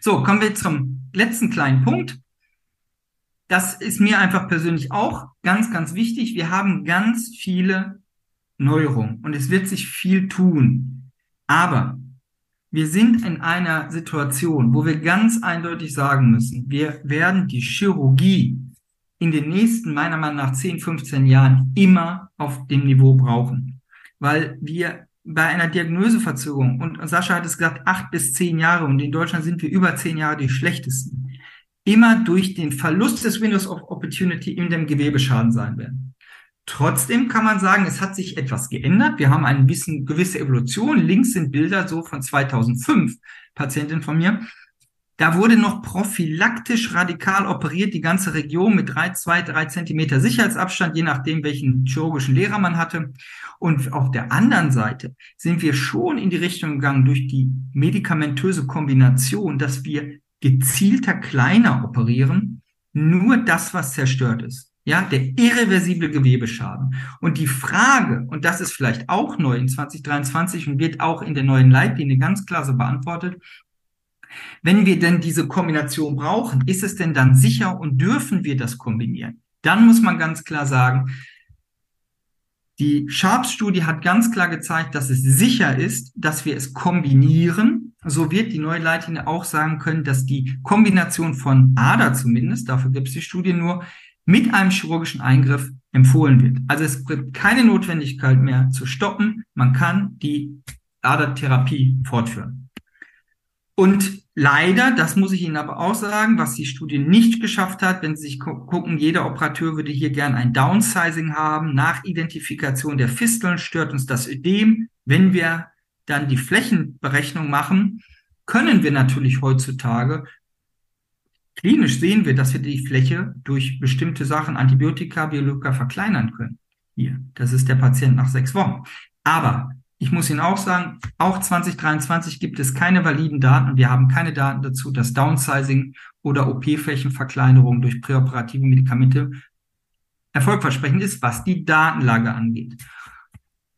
So, kommen wir zum letzten kleinen Punkt. Das ist mir einfach persönlich auch ganz, ganz wichtig. Wir haben ganz viele Neuerungen und es wird sich viel tun. Aber wir sind in einer Situation, wo wir ganz eindeutig sagen müssen, wir werden die Chirurgie in den nächsten, meiner Meinung nach, 10, 15 Jahren immer auf dem Niveau brauchen. Weil wir bei einer Diagnoseverzögerung, und Sascha hat es gesagt, acht bis zehn Jahre, und in Deutschland sind wir über zehn Jahre die schlechtesten, immer durch den Verlust des Windows of Opportunity in dem Gewebeschaden sein werden. Trotzdem kann man sagen, es hat sich etwas geändert. Wir haben eine bisschen, gewisse Evolution. Links sind Bilder so von 2005, Patientin von mir. Da wurde noch prophylaktisch radikal operiert, die ganze Region mit drei, zwei, drei Zentimeter Sicherheitsabstand, je nachdem, welchen chirurgischen Lehrer man hatte. Und auf der anderen Seite sind wir schon in die Richtung gegangen durch die medikamentöse Kombination, dass wir gezielter kleiner operieren, nur das, was zerstört ist. Ja, der irreversible Gewebeschaden. Und die Frage, und das ist vielleicht auch neu in 2023 und wird auch in der neuen Leitlinie ganz klar so beantwortet, wenn wir denn diese Kombination brauchen, ist es denn dann sicher und dürfen wir das kombinieren? Dann muss man ganz klar sagen, die Sharps-Studie hat ganz klar gezeigt, dass es sicher ist, dass wir es kombinieren. So wird die neue Leitlinie auch sagen können, dass die Kombination von ADA zumindest, dafür gibt es die Studie nur, mit einem chirurgischen Eingriff empfohlen wird. Also es gibt keine Notwendigkeit mehr zu stoppen. Man kann die Adertherapie fortführen. Und leider, das muss ich Ihnen aber auch sagen, was die Studie nicht geschafft hat, wenn Sie sich gucken, jeder Operateur würde hier gern ein Downsizing haben. Nach Identifikation der Fisteln stört uns das Ödem. Wenn wir dann die Flächenberechnung machen, können wir natürlich heutzutage Klinisch sehen wir, dass wir die Fläche durch bestimmte Sachen, Antibiotika, Biologika verkleinern können. Hier, das ist der Patient nach sechs Wochen. Aber ich muss Ihnen auch sagen, auch 2023 gibt es keine validen Daten wir haben keine Daten dazu, dass Downsizing oder OP-Flächenverkleinerung durch präoperative Medikamente erfolgversprechend ist, was die Datenlage angeht.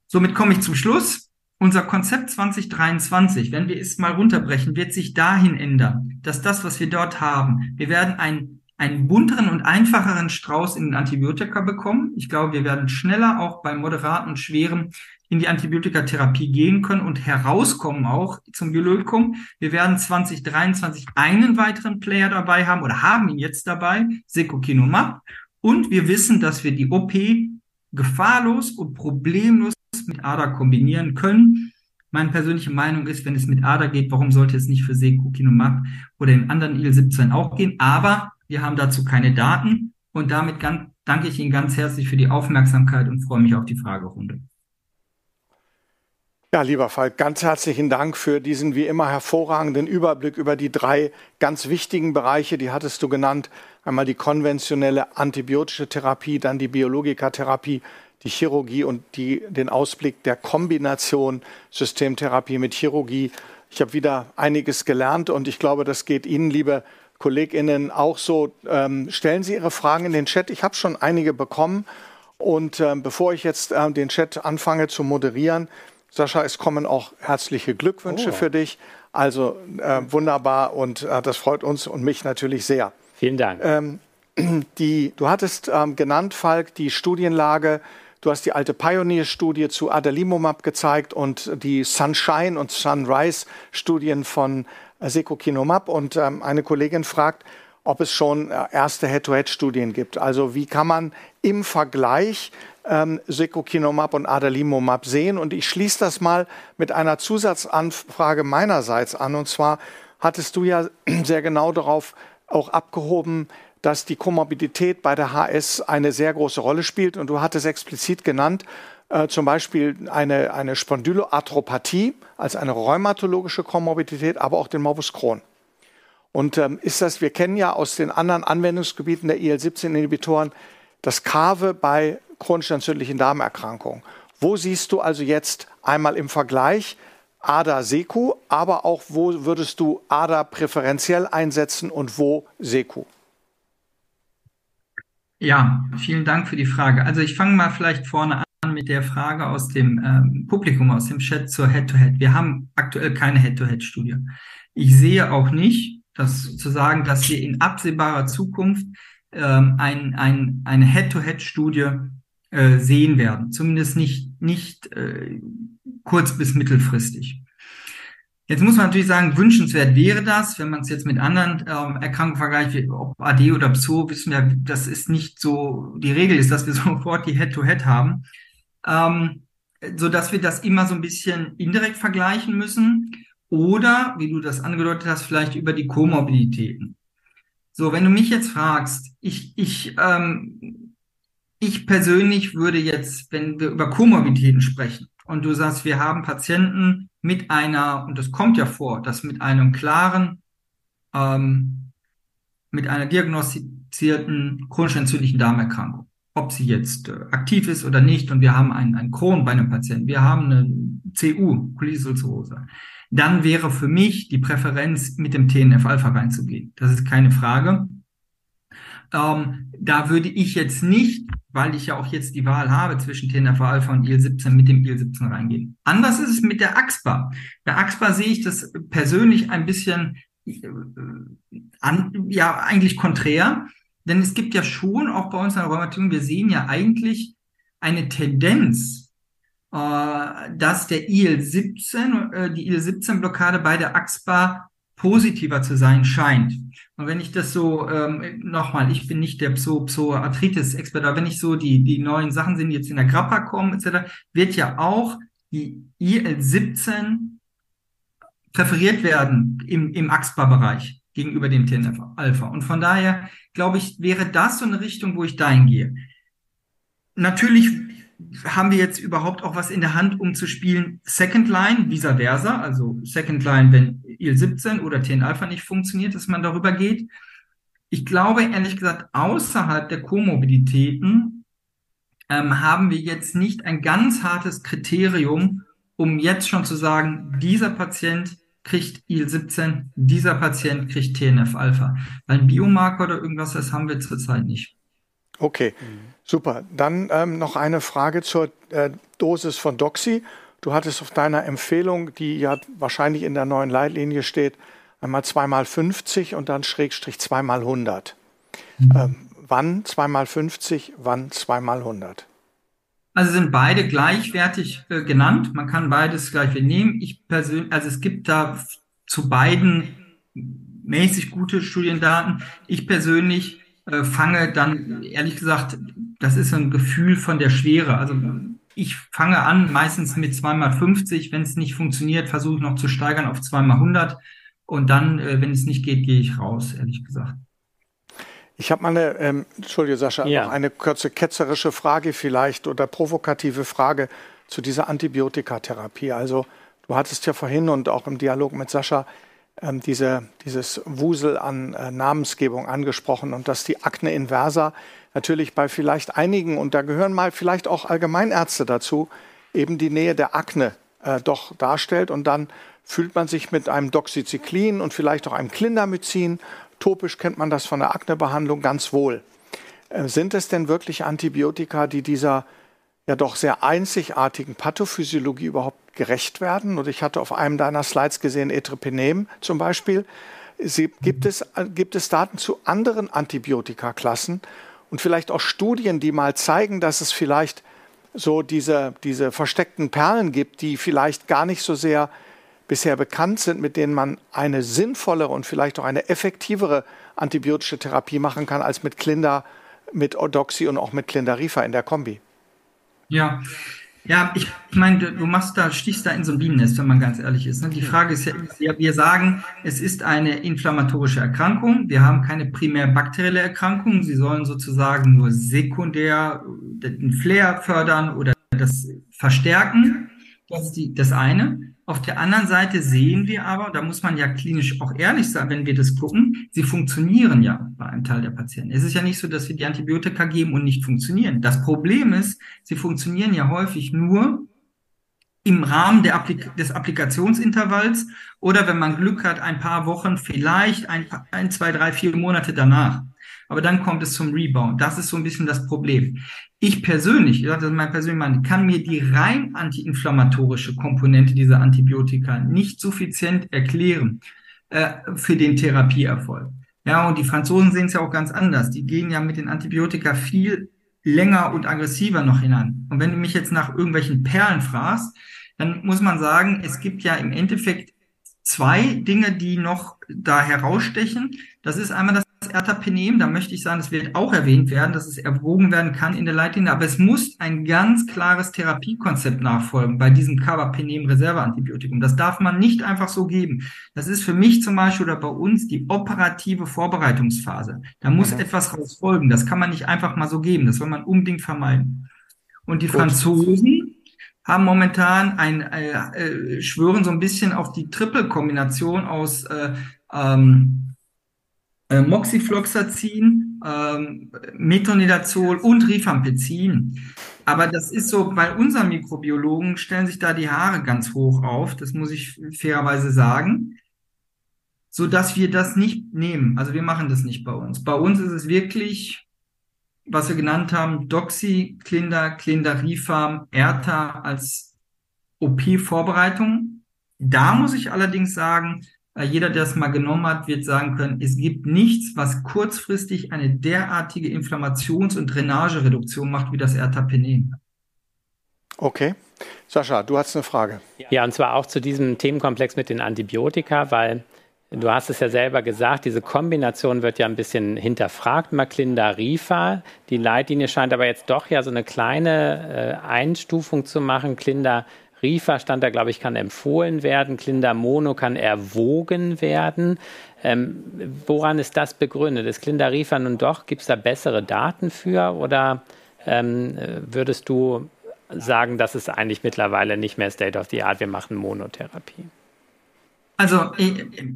Somit komme ich zum Schluss. Unser Konzept 2023, wenn wir es mal runterbrechen, wird sich dahin ändern, dass das, was wir dort haben, wir werden einen, einen bunteren und einfacheren Strauß in den Antibiotika bekommen. Ich glaube, wir werden schneller auch bei moderaten und schweren in die Antibiotikatherapie gehen können und herauskommen auch zum Biologikum. Wir werden 2023 einen weiteren Player dabei haben oder haben ihn jetzt dabei, Secokinumab. Und wir wissen, dass wir die OP gefahrlos und problemlos mit ADA kombinieren können. Meine persönliche Meinung ist, wenn es mit ADA geht, warum sollte es nicht für Secukinumab oder in anderen IL-17 auch gehen? Aber wir haben dazu keine Daten und damit ganz, danke ich Ihnen ganz herzlich für die Aufmerksamkeit und freue mich auf die Fragerunde. Ja, lieber Falk, ganz herzlichen Dank für diesen wie immer hervorragenden Überblick über die drei ganz wichtigen Bereiche, die hattest du genannt. Einmal die konventionelle antibiotische Therapie, dann die Biologikatherapie, die Chirurgie und die, den Ausblick der Kombination Systemtherapie mit Chirurgie. Ich habe wieder einiges gelernt und ich glaube, das geht Ihnen, liebe KollegInnen, auch so. Ähm, stellen Sie Ihre Fragen in den Chat. Ich habe schon einige bekommen. Und ähm, bevor ich jetzt äh, den Chat anfange zu moderieren, Sascha, es kommen auch herzliche Glückwünsche oh. für dich. Also äh, wunderbar und äh, das freut uns und mich natürlich sehr. Vielen Dank. Ähm, die, du hattest ähm, genannt, Falk, die Studienlage Du hast die alte Pioneer-Studie zu Adalimumab gezeigt und die Sunshine und Sunrise-Studien von Secokinumab. Und ähm, eine Kollegin fragt, ob es schon äh, erste Head-to-Head-Studien gibt. Also wie kann man im Vergleich ähm, Secukinumab und Adalimumab sehen? Und ich schließe das mal mit einer Zusatzanfrage meinerseits an. Und zwar hattest du ja sehr genau darauf auch abgehoben, dass die Komorbidität bei der HS eine sehr große Rolle spielt. Und du hattest explizit genannt, äh, zum Beispiel eine, eine Spondyloarthropathie als eine rheumatologische Komorbidität, aber auch den Morbus Crohn. Und ähm, ist das, wir kennen ja aus den anderen Anwendungsgebieten der IL-17-Inhibitoren das Kave bei chronisch entzündlichen Darmerkrankungen. Wo siehst du also jetzt einmal im Vergleich ADA-Seku, aber auch wo würdest du ADA präferenziell einsetzen und wo Seku? Ja, vielen Dank für die Frage. Also ich fange mal vielleicht vorne an mit der Frage aus dem ähm, Publikum, aus dem Chat zur Head-to-Head. -Head. Wir haben aktuell keine Head-to-Head-Studie. Ich sehe auch nicht, das zu sagen, dass wir in absehbarer Zukunft ähm, ein, ein, eine Head-to-Head-Studie äh, sehen werden. Zumindest nicht, nicht äh, kurz- bis mittelfristig. Jetzt muss man natürlich sagen, wünschenswert wäre das, wenn man es jetzt mit anderen ähm, Erkrankungen vergleicht, ob AD oder PSO, wissen wir, das ist nicht so, die Regel ist, dass wir sofort die Head-to-Head -Head haben, ähm, so dass wir das immer so ein bisschen indirekt vergleichen müssen. Oder, wie du das angedeutet hast, vielleicht über die Komorbiditäten. So, wenn du mich jetzt fragst, ich, ich, ähm, ich persönlich würde jetzt, wenn wir über Komorbiditäten sprechen und du sagst, wir haben Patienten mit einer, und das kommt ja vor, dass mit einem klaren, ähm, mit einer diagnostizierten chronisch entzündlichen Darmerkrankung, ob sie jetzt äh, aktiv ist oder nicht, und wir haben einen, einen Crohn bei einem Patienten, wir haben eine CU, Colitis dann wäre für mich die Präferenz, mit dem TNF-Alpha reinzugehen. Das ist keine Frage. Ähm, da würde ich jetzt nicht, weil ich ja auch jetzt die Wahl habe zwischen TNF-Alpha und IL-17, mit dem IL-17 reingehen. Anders ist es mit der AXPA. Bei AXPA sehe ich das persönlich ein bisschen, äh, an, ja, eigentlich konträr. Denn es gibt ja schon, auch bei uns in der Rheumatologie, wir sehen ja eigentlich eine Tendenz, äh, dass der IL-17, äh, die IL-17-Blockade bei der AXPA positiver zu sein scheint. Und wenn ich das so, ähm, nochmal, ich bin nicht der Pso Psoarthritis-Experte, aber wenn ich so die, die neuen Sachen sind, die jetzt in der Grappa kommen, etc., wird ja auch die IL-17 präferiert werden im, im AXPA-Bereich gegenüber dem TNF-Alpha. Und von daher, glaube ich, wäre das so eine Richtung, wo ich dahin gehe. Natürlich haben wir jetzt überhaupt auch was in der Hand, um zu spielen Second Line, vice versa, also Second Line, wenn IL-17 oder TN-Alpha nicht funktioniert, dass man darüber geht. Ich glaube, ehrlich gesagt, außerhalb der Komorbiditäten ähm, haben wir jetzt nicht ein ganz hartes Kriterium, um jetzt schon zu sagen, dieser Patient kriegt IL-17, dieser Patient kriegt TNF-Alpha. Weil ein Biomarker oder irgendwas, das haben wir zurzeit nicht. Okay. Mhm. Super. Dann ähm, noch eine Frage zur äh, Dosis von Doxy. Du hattest auf deiner Empfehlung, die ja wahrscheinlich in der neuen Leitlinie steht, einmal zweimal 50 und dann Schrägstrich zweimal 100. Mhm. Ähm, wann zweimal 50, wann zweimal 100? Also sind beide gleichwertig äh, genannt. Man kann beides gleich nehmen. Ich persönlich, also es gibt da zu beiden mäßig gute Studiendaten. Ich persönlich äh, fange dann, ehrlich gesagt, das ist ein Gefühl von der Schwere. Also ich fange an meistens mit zweimal 50. Wenn es nicht funktioniert, versuche ich noch zu steigern auf zweimal 100. Und dann, äh, wenn es nicht geht, gehe ich raus, ehrlich gesagt. Ich habe mal eine, ähm, Entschuldige Sascha, ja. noch eine kurze ketzerische Frage vielleicht oder provokative Frage zu dieser Antibiotikatherapie. Also du hattest ja vorhin und auch im Dialog mit Sascha ähm, diese, dieses Wusel an äh, Namensgebung angesprochen und dass die Akne inversa natürlich bei vielleicht einigen, und da gehören mal vielleicht auch Allgemeinärzte dazu, eben die Nähe der Akne äh, doch darstellt. Und dann fühlt man sich mit einem Doxycyclin und vielleicht auch einem Clindamycin, topisch kennt man das von der Aknebehandlung, ganz wohl. Äh, sind es denn wirklich Antibiotika, die dieser ja doch sehr einzigartigen Pathophysiologie überhaupt gerecht werden? Und ich hatte auf einem deiner Slides gesehen, Etripenem zum Beispiel. Sie, gibt, es, gibt es Daten zu anderen Antibiotikaklassen und vielleicht auch Studien, die mal zeigen, dass es vielleicht so diese, diese versteckten Perlen gibt, die vielleicht gar nicht so sehr bisher bekannt sind, mit denen man eine sinnvollere und vielleicht auch eine effektivere antibiotische Therapie machen kann als mit Klinder, mit Odoxy und auch mit Klindarifa in der Kombi? Ja, ja, ich meine, du machst da, stichst da in so ein Bienennest, wenn man ganz ehrlich ist. Ne? Die Frage ist ja, wir sagen, es ist eine inflammatorische Erkrankung. Wir haben keine primär bakterielle Erkrankung. Sie sollen sozusagen nur sekundär den Flair fördern oder das verstärken. Das ist die, das eine. Auf der anderen Seite sehen wir aber, da muss man ja klinisch auch ehrlich sein, wenn wir das gucken, sie funktionieren ja bei einem Teil der Patienten. Es ist ja nicht so, dass wir die Antibiotika geben und nicht funktionieren. Das Problem ist, sie funktionieren ja häufig nur im Rahmen Applik des Applikationsintervalls oder wenn man Glück hat, ein paar Wochen, vielleicht ein, ein, zwei, drei, vier Monate danach. Aber dann kommt es zum Rebound. Das ist so ein bisschen das Problem. Ich persönlich, das ist mein persönlicher Meinung, kann mir die rein antiinflammatorische Komponente dieser Antibiotika nicht suffizient erklären äh, für den Therapieerfolg. Ja, und die Franzosen sehen es ja auch ganz anders. Die gehen ja mit den Antibiotika viel länger und aggressiver noch hinein. Und wenn du mich jetzt nach irgendwelchen Perlen fragst, dann muss man sagen, es gibt ja im Endeffekt zwei Dinge, die noch da herausstechen. Das ist einmal das Ertapenem, da möchte ich sagen, das wird auch erwähnt werden, dass es erwogen werden kann in der Leitlinie, aber es muss ein ganz klares Therapiekonzept nachfolgen bei diesem Carbapenem-Reserveantibiotikum. Das darf man nicht einfach so geben. Das ist für mich zum Beispiel oder bei uns die operative Vorbereitungsphase. Da muss mhm. etwas raus folgen. Das kann man nicht einfach mal so geben. Das soll man unbedingt vermeiden. Und die Gut. Franzosen haben momentan ein, äh, äh, schwören so ein bisschen auf die Triple-Kombination aus äh, ähm, äh, Moxifloxacin, ähm, Metronidazol und Rifampicin. Aber das ist so, bei unseren Mikrobiologen stellen sich da die Haare ganz hoch auf, das muss ich fairerweise sagen, so dass wir das nicht nehmen. Also wir machen das nicht bei uns. Bei uns ist es wirklich, was wir genannt haben, Doxy, Klinder, Klindarifam, Erta als OP-Vorbereitung. Da muss ich allerdings sagen, jeder, der es mal genommen hat, wird sagen können, es gibt nichts, was kurzfristig eine derartige Inflammations- und Drainagereduktion macht wie das Ertapenem. Okay. Sascha, du hast eine Frage. Ja, und zwar auch zu diesem Themenkomplex mit den Antibiotika, weil du hast es ja selber gesagt, diese Kombination wird ja ein bisschen hinterfragt, Maclinda Rifa. Die Leitlinie scheint aber jetzt doch ja so eine kleine äh, Einstufung zu machen. Klinda Rifa stand da, glaube ich, kann empfohlen werden. Klindamono kann erwogen werden. Ähm, woran ist das begründet? Ist Klindarifa nun doch, gibt es da bessere Daten für oder ähm, würdest du sagen, das ist eigentlich mittlerweile nicht mehr State of the Art, wir machen Monotherapie? Also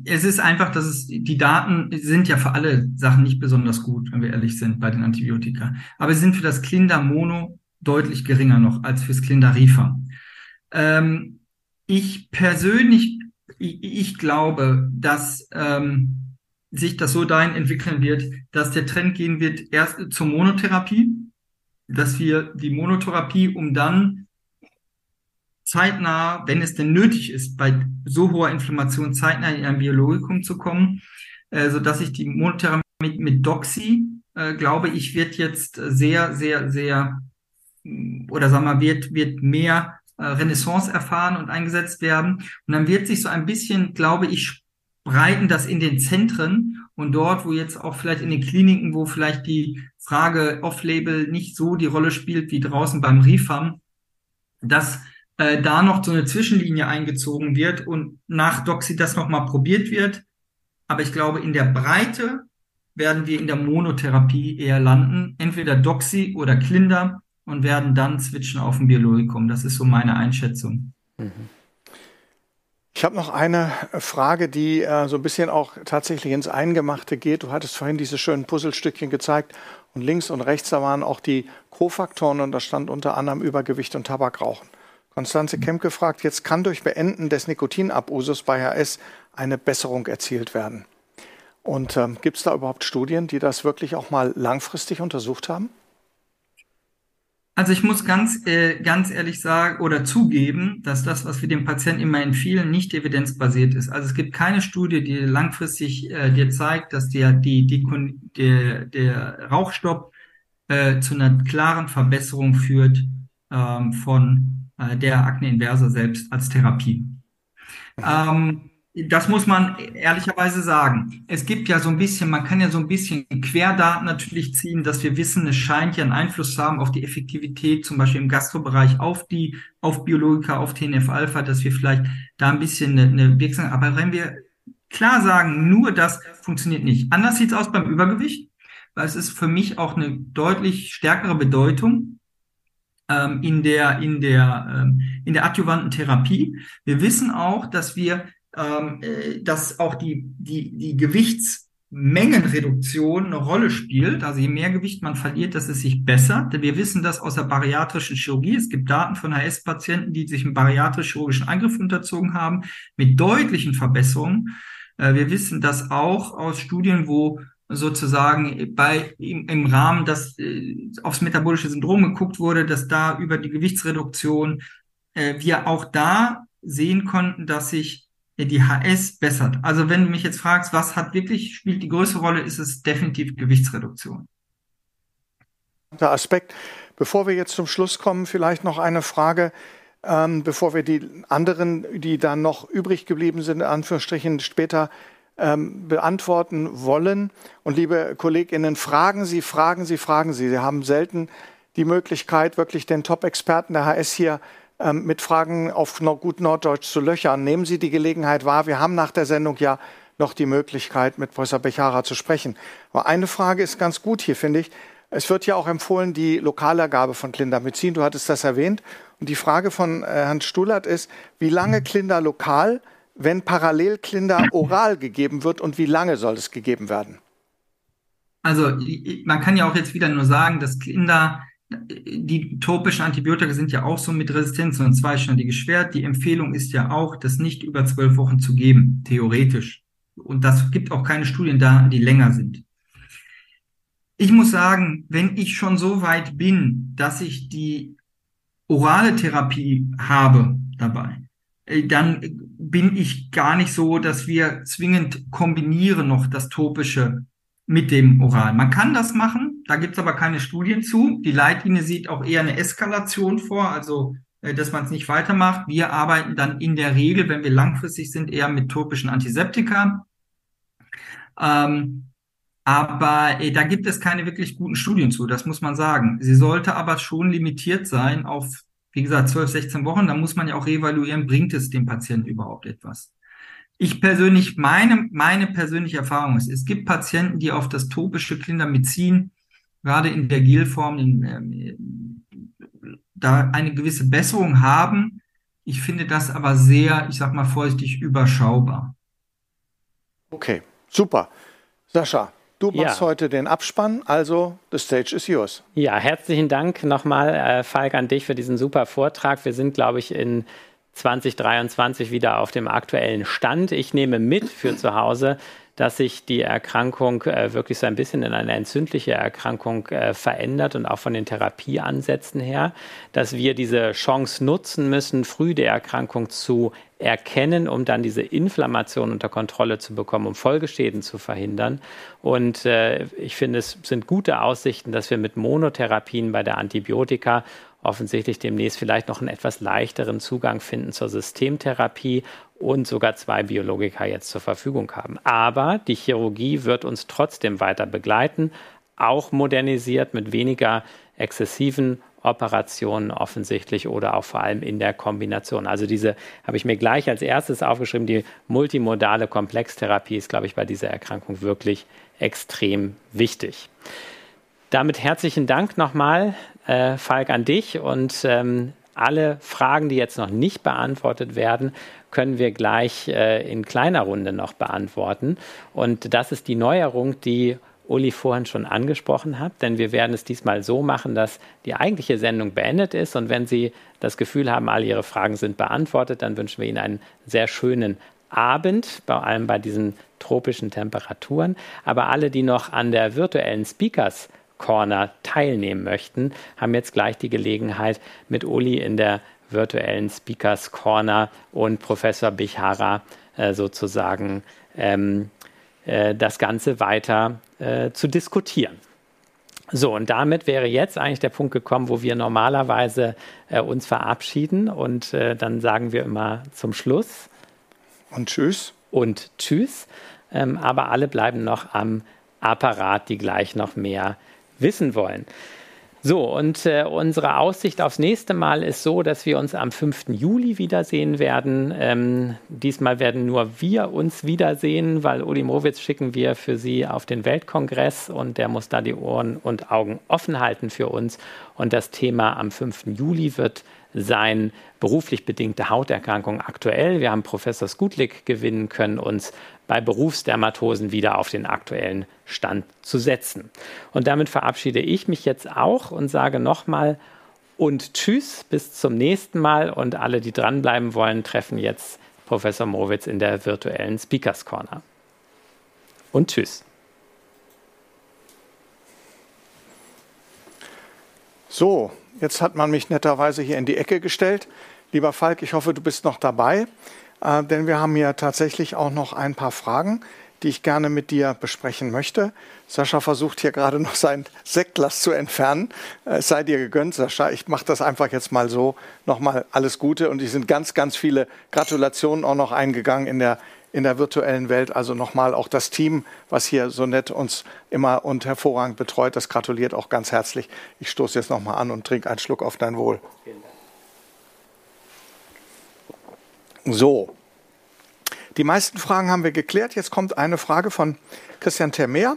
es ist einfach, dass es die Daten sind ja für alle Sachen nicht besonders gut, wenn wir ehrlich sind bei den Antibiotika. Aber sie sind für das Klindamono deutlich geringer noch als fürs Klindarifa. Ähm, ich persönlich, ich, ich glaube, dass ähm, sich das so dahin entwickeln wird, dass der Trend gehen wird erst zur Monotherapie, dass wir die Monotherapie, um dann zeitnah, wenn es denn nötig ist, bei so hoher Inflammation zeitnah in ein Biologikum zu kommen, äh, so dass ich die Monotherapie mit, mit Doxy, äh, glaube ich, wird jetzt sehr, sehr, sehr oder sagen wir, wird, wird mehr Renaissance erfahren und eingesetzt werden. Und dann wird sich so ein bisschen, glaube ich, breiten das in den Zentren und dort, wo jetzt auch vielleicht in den Kliniken, wo vielleicht die Frage Off-Label nicht so die Rolle spielt wie draußen beim Refam, dass äh, da noch so eine Zwischenlinie eingezogen wird und nach Doxy das nochmal probiert wird. Aber ich glaube, in der Breite werden wir in der Monotherapie eher landen, entweder Doxy oder Klinder und werden dann switchen auf ein Biologikum. Das ist so meine Einschätzung. Mhm. Ich habe noch eine Frage, die äh, so ein bisschen auch tatsächlich ins Eingemachte geht. Du hattest vorhin diese schönen Puzzlestückchen gezeigt und links und rechts, da waren auch die Kofaktoren und da stand unter anderem Übergewicht und Tabakrauchen. Konstanze mhm. Kemke fragt, jetzt kann durch Beenden des Nikotinabusus bei HS eine Besserung erzielt werden. Und ähm, gibt es da überhaupt Studien, die das wirklich auch mal langfristig untersucht haben? Also ich muss ganz, äh, ganz ehrlich sagen oder zugeben, dass das, was wir dem Patienten immer empfehlen, nicht evidenzbasiert ist. Also es gibt keine Studie, die langfristig äh, dir zeigt, dass der, die, die, der, der Rauchstopp äh, zu einer klaren Verbesserung führt ähm, von äh, der Akne inversa selbst als Therapie. Ähm, das muss man ehrlicherweise sagen. Es gibt ja so ein bisschen, man kann ja so ein bisschen Querdaten natürlich ziehen, dass wir wissen, es scheint ja einen Einfluss zu haben auf die Effektivität, zum Beispiel im Gastrobereich, auf die, auf Biologika, auf TNF-Alpha, dass wir vielleicht da ein bisschen eine, eine Wirksamkeit, aber wenn wir klar sagen, nur das funktioniert nicht. Anders sieht es aus beim Übergewicht, weil es ist für mich auch eine deutlich stärkere Bedeutung ähm, in der, in der, ähm, in der adjuvanten Therapie. Wir wissen auch, dass wir ähm, äh, dass auch die, die, die Gewichtsmengenreduktion eine Rolle spielt. Also je mehr Gewicht man verliert, dass es sich bessert. Wir wissen das aus der bariatrischen Chirurgie. Es gibt Daten von HS-Patienten, die sich einem bariatrisch-chirurgischen Eingriff unterzogen haben, mit deutlichen Verbesserungen. Äh, wir wissen das auch aus Studien, wo sozusagen bei im, im Rahmen, dass äh, aufs metabolische Syndrom geguckt wurde, dass da über die Gewichtsreduktion äh, wir auch da sehen konnten, dass sich die HS bessert. Also wenn du mich jetzt fragst, was hat wirklich, spielt die größte Rolle, ist es definitiv Gewichtsreduktion. Der Aspekt. Bevor wir jetzt zum Schluss kommen, vielleicht noch eine Frage, ähm, bevor wir die anderen, die dann noch übrig geblieben sind, in Anführungsstrichen später ähm, beantworten wollen. Und liebe Kolleginnen, fragen Sie, fragen Sie, fragen Sie. Sie haben selten die Möglichkeit, wirklich den Top-Experten der HS hier ähm, mit Fragen auf gut Norddeutsch zu löchern. Nehmen Sie die Gelegenheit wahr. Wir haben nach der Sendung ja noch die Möglichkeit, mit Professor Bechara zu sprechen. Aber eine Frage ist ganz gut hier, finde ich. Es wird ja auch empfohlen, die Lokalergabe von Clindamycin. Du hattest das erwähnt. Und die Frage von äh, Herrn Stulert ist, wie lange Klinder lokal, wenn parallel Klinder oral gegeben wird und wie lange soll es gegeben werden? Also man kann ja auch jetzt wieder nur sagen, dass Klinder die topischen Antibiotika sind ja auch so mit Resistenzen und zweischneidig Schwert. Die Empfehlung ist ja auch, das nicht über zwölf Wochen zu geben, theoretisch. Und das gibt auch keine Studien da, die länger sind. Ich muss sagen, wenn ich schon so weit bin, dass ich die orale Therapie habe dabei, äh, dann bin ich gar nicht so, dass wir zwingend kombinieren noch das topische mit dem Oral. Man kann das machen, da gibt es aber keine Studien zu. Die Leitlinie sieht auch eher eine Eskalation vor, also äh, dass man es nicht weitermacht. Wir arbeiten dann in der Regel, wenn wir langfristig sind, eher mit topischen Antiseptika. Ähm, aber äh, da gibt es keine wirklich guten Studien zu, das muss man sagen. Sie sollte aber schon limitiert sein auf, wie gesagt, 12, 16 Wochen. Da muss man ja auch evaluieren, bringt es dem Patienten überhaupt etwas. Ich persönlich, meine, meine persönliche Erfahrung ist, es gibt Patienten, die auf das topische Clindamycin, gerade in der Gelform, ähm, da eine gewisse Besserung haben. Ich finde das aber sehr, ich sag mal vorsichtig, überschaubar. Okay, super. Sascha, Du machst ja. heute den Abspann, also the stage is yours. Ja, herzlichen Dank nochmal, äh, Falk, an dich für diesen super Vortrag. Wir sind, glaube ich, in 2023 wieder auf dem aktuellen Stand. Ich nehme mit für zu Hause, dass sich die Erkrankung äh, wirklich so ein bisschen in eine entzündliche Erkrankung äh, verändert und auch von den Therapieansätzen her, dass wir diese Chance nutzen müssen, früh die Erkrankung zu erkennen, um dann diese Inflammation unter Kontrolle zu bekommen, um Folgeschäden zu verhindern. Und äh, ich finde, es sind gute Aussichten, dass wir mit Monotherapien bei der Antibiotika offensichtlich demnächst vielleicht noch einen etwas leichteren Zugang finden zur Systemtherapie und sogar zwei Biologika jetzt zur Verfügung haben. Aber die Chirurgie wird uns trotzdem weiter begleiten, auch modernisiert mit weniger exzessiven Operationen offensichtlich oder auch vor allem in der Kombination. Also diese habe ich mir gleich als erstes aufgeschrieben, die multimodale Komplextherapie ist, glaube ich, bei dieser Erkrankung wirklich extrem wichtig. Damit herzlichen Dank nochmal äh, Falk, an dich und ähm, alle Fragen, die jetzt noch nicht beantwortet werden, können wir gleich äh, in kleiner Runde noch beantworten. Und das ist die Neuerung, die Uli vorhin schon angesprochen hat, denn wir werden es diesmal so machen, dass die eigentliche Sendung beendet ist und wenn Sie das Gefühl haben, alle Ihre Fragen sind beantwortet, dann wünschen wir Ihnen einen sehr schönen Abend, vor allem bei diesen tropischen Temperaturen. Aber alle, die noch an der virtuellen Speakers Corner teilnehmen möchten, haben jetzt gleich die Gelegenheit, mit Uli in der virtuellen Speakers Corner und Professor Bichara äh, sozusagen ähm, äh, das Ganze weiter äh, zu diskutieren. So, und damit wäre jetzt eigentlich der Punkt gekommen, wo wir normalerweise äh, uns verabschieden und äh, dann sagen wir immer zum Schluss Und tschüss. Und tschüss. Ähm, aber alle bleiben noch am Apparat, die gleich noch mehr wissen wollen. So, und äh, unsere Aussicht aufs nächste Mal ist so, dass wir uns am 5. Juli wiedersehen werden. Ähm, diesmal werden nur wir uns wiedersehen, weil Uli Mowitz schicken wir für Sie auf den Weltkongress und der muss da die Ohren und Augen offen halten für uns. Und das Thema am 5. Juli wird sein beruflich bedingte Hauterkrankung aktuell. Wir haben Professor Skutlik gewinnen können, uns bei Berufsdermatosen wieder auf den aktuellen Stand zu setzen. Und damit verabschiede ich mich jetzt auch und sage nochmal und tschüss, bis zum nächsten Mal. Und alle, die dranbleiben wollen, treffen jetzt Professor Mowitz in der virtuellen Speakers Corner. Und tschüss. So, jetzt hat man mich netterweise hier in die Ecke gestellt. Lieber Falk, ich hoffe, du bist noch dabei äh, denn wir haben hier tatsächlich auch noch ein paar Fragen, die ich gerne mit dir besprechen möchte. Sascha versucht hier gerade noch sein Sektglas zu entfernen. Äh, es sei dir gegönnt, Sascha. Ich mache das einfach jetzt mal so. Nochmal alles Gute und es sind ganz, ganz viele Gratulationen auch noch eingegangen in der in der virtuellen Welt. Also nochmal auch das Team, was hier so nett uns immer und hervorragend betreut, das gratuliert auch ganz herzlich. Ich stoße jetzt nochmal an und trinke einen Schluck auf dein Wohl. So. Die meisten Fragen haben wir geklärt. Jetzt kommt eine Frage von Christian Termer.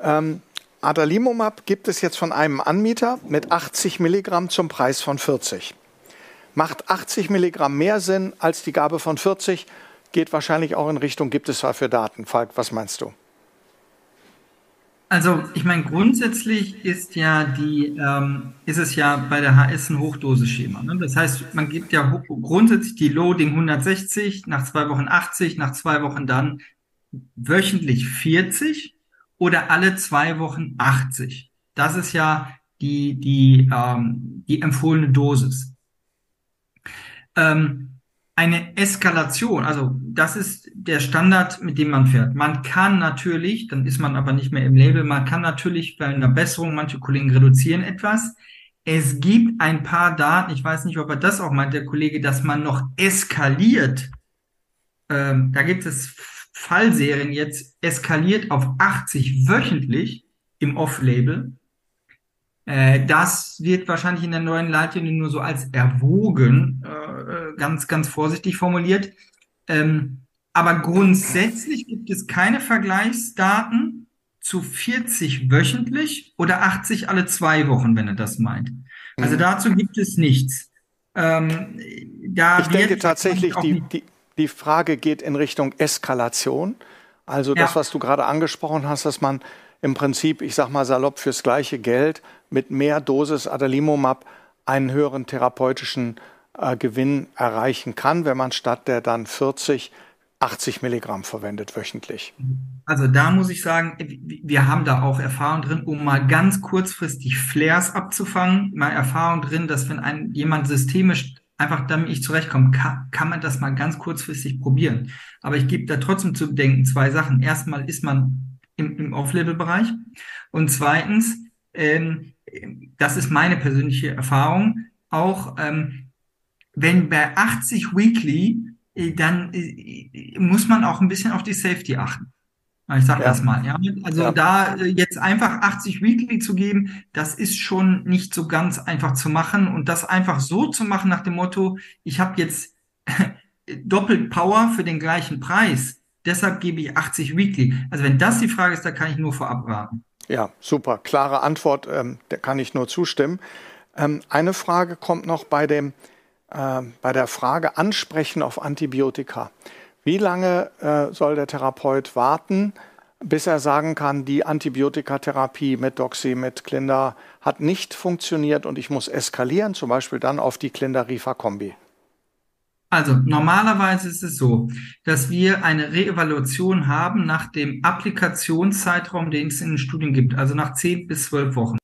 Ähm, Adalimumab gibt es jetzt von einem Anbieter mit 80 Milligramm zum Preis von 40. Macht 80 Milligramm mehr Sinn als die Gabe von 40? Geht wahrscheinlich auch in Richtung, gibt es dafür Daten? Falk, was meinst du? Also, ich meine, grundsätzlich ist ja die, ähm, ist es ja bei der HS ein Hochdoseschema. Ne? Das heißt, man gibt ja grundsätzlich die Loading 160, nach zwei Wochen 80, nach zwei Wochen dann wöchentlich 40 oder alle zwei Wochen 80. Das ist ja die, die, ähm, die empfohlene Dosis. Ähm, eine Eskalation, also das ist der Standard, mit dem man fährt. Man kann natürlich, dann ist man aber nicht mehr im Label, man kann natürlich bei einer Besserung, manche Kollegen reduzieren etwas. Es gibt ein paar Daten, ich weiß nicht, ob er das auch meint, der Kollege, dass man noch eskaliert. Ähm, da gibt es Fallserien jetzt eskaliert auf 80 wöchentlich im Off-Label. Äh, das wird wahrscheinlich in der neuen Leitlinie nur so als erwogen, äh, ganz, ganz vorsichtig formuliert. Ähm, aber grundsätzlich gibt es keine Vergleichsdaten zu 40 wöchentlich oder 80 alle zwei Wochen, wenn er das meint. Also mhm. dazu gibt es nichts. Ähm, da ich denke tatsächlich, die, die, die Frage geht in Richtung Eskalation. Also das, ja. was du gerade angesprochen hast, dass man im Prinzip, ich sag mal salopp, fürs gleiche Geld mit mehr Dosis Adalimumab einen höheren therapeutischen äh, Gewinn erreichen kann, wenn man statt der dann 40 80 Milligramm verwendet wöchentlich. Also da muss ich sagen, wir haben da auch Erfahrung drin, um mal ganz kurzfristig Flares abzufangen, mal Erfahrung drin, dass wenn ein jemand systemisch einfach damit ich zurechtkomme, kann, kann man das mal ganz kurzfristig probieren. Aber ich gebe da trotzdem zu bedenken zwei Sachen. Erstmal ist man im, im Off-Level-Bereich und zweitens ähm, das ist meine persönliche Erfahrung, auch ähm, wenn bei 80 Weekly, äh, dann äh, muss man auch ein bisschen auf die Safety achten. Ich sage ja. das mal. Ja? Also ja. da äh, jetzt einfach 80 Weekly zu geben, das ist schon nicht so ganz einfach zu machen. Und das einfach so zu machen nach dem Motto, ich habe jetzt doppelt Power für den gleichen Preis, deshalb gebe ich 80 Weekly. Also wenn das die Frage ist, da kann ich nur vorab raten. Ja, super. Klare Antwort, ähm, der kann ich nur zustimmen. Ähm, eine Frage kommt noch bei, dem, äh, bei der Frage Ansprechen auf Antibiotika. Wie lange äh, soll der Therapeut warten, bis er sagen kann, die Antibiotikatherapie mit Doxy, mit Klinder hat nicht funktioniert und ich muss eskalieren, zum Beispiel dann auf die Klinder-Rifa-Kombi? Also normalerweise ist es so, dass wir eine Reevaluation haben nach dem Applikationszeitraum, den es in den Studien gibt, also nach 10 bis 12 Wochen.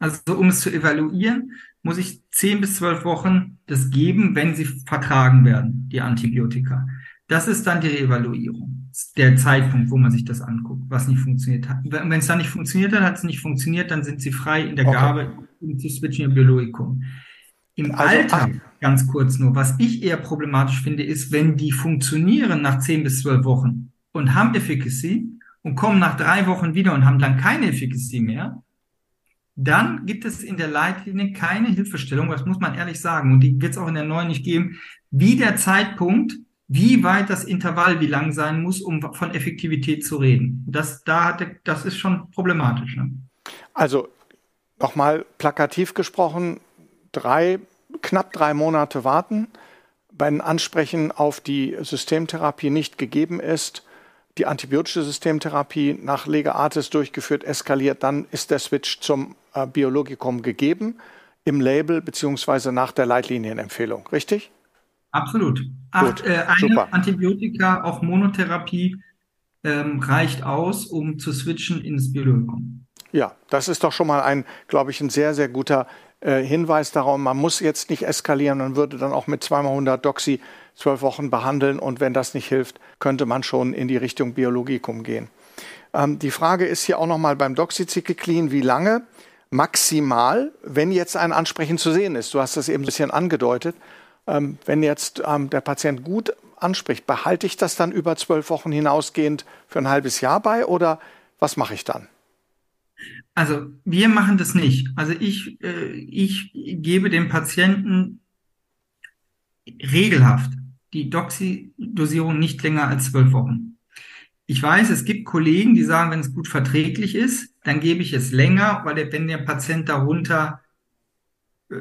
Also um es zu evaluieren, muss ich 10 bis 12 Wochen das geben, wenn sie vertragen werden, die Antibiotika. Das ist dann die Reevaluierung, der Zeitpunkt, wo man sich das anguckt, was nicht funktioniert hat. Wenn es dann nicht funktioniert hat, hat es nicht funktioniert, dann sind sie frei in der okay. Gabe, um zu switchen im Biologikum. Im also, Alltag. Ganz kurz nur, was ich eher problematisch finde, ist, wenn die funktionieren nach 10 bis 12 Wochen und haben Efficacy und kommen nach drei Wochen wieder und haben dann keine Efficacy mehr, dann gibt es in der Leitlinie keine Hilfestellung, das muss man ehrlich sagen, und die wird es auch in der neuen nicht geben, wie der Zeitpunkt, wie weit das Intervall wie lang sein muss, um von Effektivität zu reden. Das, da hatte, das ist schon problematisch. Ne? Also nochmal plakativ gesprochen, drei, knapp drei Monate warten, wenn Ansprechen auf die Systemtherapie nicht gegeben ist, die antibiotische Systemtherapie nach Legeartis durchgeführt, eskaliert, dann ist der Switch zum äh, Biologikum gegeben im Label beziehungsweise nach der Leitlinienempfehlung, richtig? Absolut. Acht, äh, eine super. Antibiotika, auch Monotherapie, ähm, reicht aus, um zu switchen ins Biologikum. Ja, das ist doch schon mal ein, glaube ich, ein sehr, sehr guter äh, Hinweis darauf. Man muss jetzt nicht eskalieren und würde dann auch mit zweimal 100 Doxy zwölf Wochen behandeln und wenn das nicht hilft, könnte man schon in die Richtung Biologikum gehen. Ähm, die Frage ist hier auch nochmal beim Doxycyclin, wie lange maximal, wenn jetzt ein Ansprechen zu sehen ist. Du hast das eben ein bisschen angedeutet. Ähm, wenn jetzt ähm, der Patient gut anspricht, behalte ich das dann über zwölf Wochen hinausgehend für ein halbes Jahr bei oder was mache ich dann? Also wir machen das nicht. Also ich, äh, ich gebe dem Patienten regelhaft die Doxy-Dosierung nicht länger als zwölf Wochen. Ich weiß, es gibt Kollegen, die sagen, wenn es gut verträglich ist, dann gebe ich es länger, weil der, wenn der Patient darunter äh,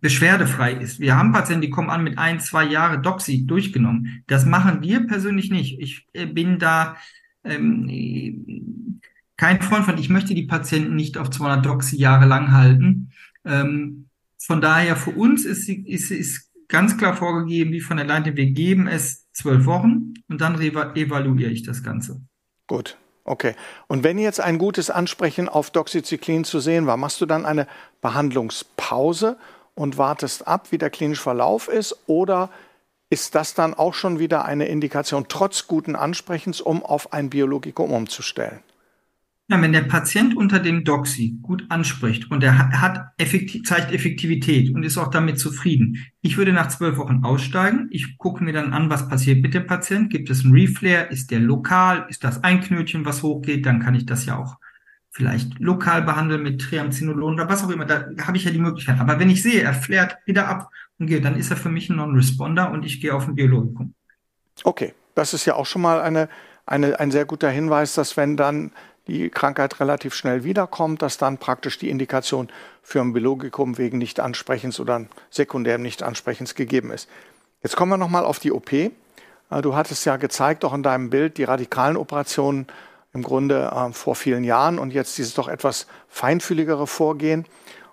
beschwerdefrei ist. Wir haben Patienten, die kommen an mit ein, zwei Jahre Doxy durchgenommen. Das machen wir persönlich nicht. Ich äh, bin da ähm, kein Freund von, ich möchte die Patienten nicht auf 200 Doxy Jahre lang halten. Ähm, von daher für uns ist, ist, ist ganz klar vorgegeben, wie von der Leite, wir geben es zwölf Wochen und dann evaluiere ich das Ganze. Gut, okay. Und wenn jetzt ein gutes Ansprechen auf Doxycyclin zu sehen war, machst du dann eine Behandlungspause und wartest ab, wie der klinische Verlauf ist oder ist das dann auch schon wieder eine Indikation, trotz guten Ansprechens, um auf ein Biologikum umzustellen? Ja, wenn der Patient unter dem Doxy gut anspricht und er hat effektiv, zeigt Effektivität und ist auch damit zufrieden, ich würde nach zwölf Wochen aussteigen. Ich gucke mir dann an, was passiert mit dem Patient. Gibt es einen Reflare? Ist der lokal? Ist das ein Knötchen, was hochgeht? Dann kann ich das ja auch vielleicht lokal behandeln mit Triamcinolon oder was auch immer. Da habe ich ja die Möglichkeit. Aber wenn ich sehe, er flärt wieder ab und geht, dann ist er für mich ein Non-Responder und ich gehe auf ein Biologikum. Okay, das ist ja auch schon mal eine, eine, ein sehr guter Hinweis, dass wenn dann die Krankheit relativ schnell wiederkommt, dass dann praktisch die Indikation für ein Biologikum wegen Nichtansprechens oder sekundärem Nichtansprechens gegeben ist. Jetzt kommen wir nochmal auf die OP. Äh, du hattest ja gezeigt, auch in deinem Bild, die radikalen Operationen im Grunde äh, vor vielen Jahren und jetzt dieses doch etwas feinfühligere Vorgehen.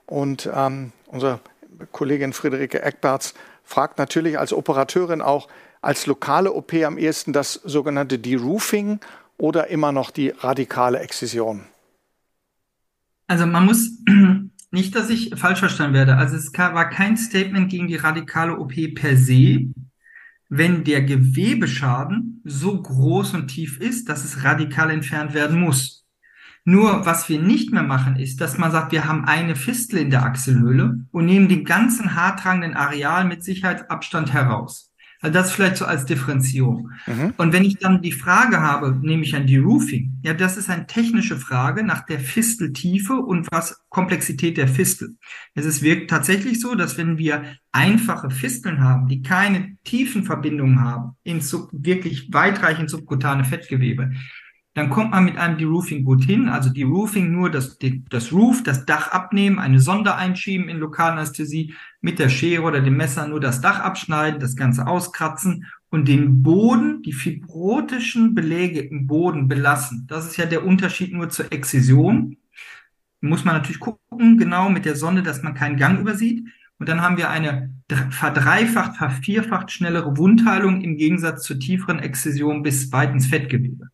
Und ähm, unsere Kollegin Friederike Eckberts fragt natürlich als Operateurin auch als lokale OP am ehesten das sogenannte Deroofing oder immer noch die radikale Exzision? Also man muss nicht, dass ich falsch verstanden werde. Also es war kein Statement gegen die radikale OP per se, wenn der Gewebeschaden so groß und tief ist, dass es radikal entfernt werden muss. Nur was wir nicht mehr machen, ist, dass man sagt, wir haben eine Fistel in der Achselhöhle und nehmen den ganzen haartragenden Areal mit Sicherheitsabstand heraus. Also das vielleicht so als Differenzierung. Mhm. Und wenn ich dann die Frage habe, nehme ich an die Roofing, ja, das ist eine technische Frage nach der Fisteltiefe und was Komplexität der Fistel. Es ist wirklich tatsächlich so, dass wenn wir einfache Fisteln haben, die keine tiefen Verbindungen haben ins wirklich weitreichend subkutane Fettgewebe, dann kommt man mit einem Deroofing gut hin. Also Deroofing nur das, das Roof, das Dach abnehmen, eine Sonde einschieben in Lokalanästhesie, mit der Schere oder dem Messer nur das Dach abschneiden, das Ganze auskratzen und den Boden, die fibrotischen Beläge im Boden belassen. Das ist ja der Unterschied nur zur Exzision. Muss man natürlich gucken, genau mit der Sonde, dass man keinen Gang übersieht. Und dann haben wir eine verdreifacht, vervierfacht schnellere Wundheilung im Gegensatz zur tieferen Exzision bis weit ins Fettgewebe.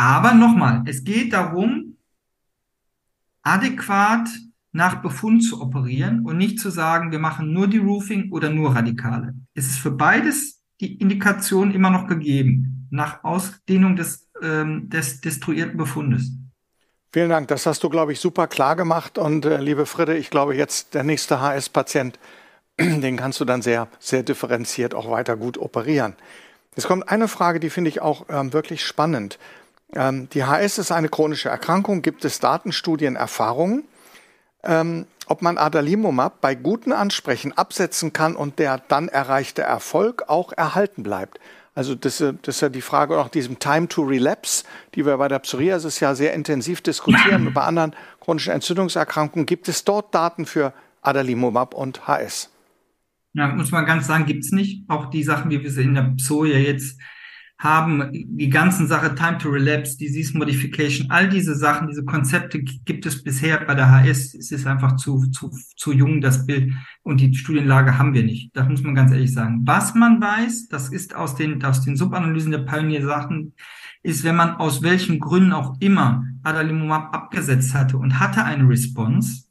Aber nochmal, es geht darum, adäquat nach Befund zu operieren und nicht zu sagen, wir machen nur die Roofing oder nur Radikale. Es ist für beides die Indikation immer noch gegeben, nach Ausdehnung des, ähm, des destruierten Befundes. Vielen Dank, das hast du, glaube ich, super klar gemacht. Und äh, liebe Friede, ich glaube, jetzt der nächste HS-Patient, den kannst du dann sehr, sehr differenziert auch weiter gut operieren. Es kommt eine Frage, die finde ich auch ähm, wirklich spannend. Ähm, die HS ist eine chronische Erkrankung. Gibt es Datenstudien, Erfahrungen, ähm, ob man Adalimumab bei guten Ansprechen absetzen kann und der dann erreichte Erfolg auch erhalten bleibt? Also das, das ist ja die Frage nach diesem Time to Relapse, die wir bei der Psoriasis ja sehr intensiv diskutieren. Und bei anderen chronischen Entzündungserkrankungen gibt es dort Daten für Adalimumab und HS. Ja, muss man ganz sagen, gibt's nicht. Auch die Sachen, wie wir sie in der Psoria jetzt haben, die ganzen Sache Time to Relapse, Disease Modification, all diese Sachen, diese Konzepte gibt es bisher bei der HS. Es ist einfach zu, zu, zu jung, das Bild. Und die Studienlage haben wir nicht. Das muss man ganz ehrlich sagen. Was man weiß, das ist aus den, aus den Subanalysen der Pioneer-Sachen, ist, wenn man aus welchen Gründen auch immer Adalimumab abgesetzt hatte und hatte eine Response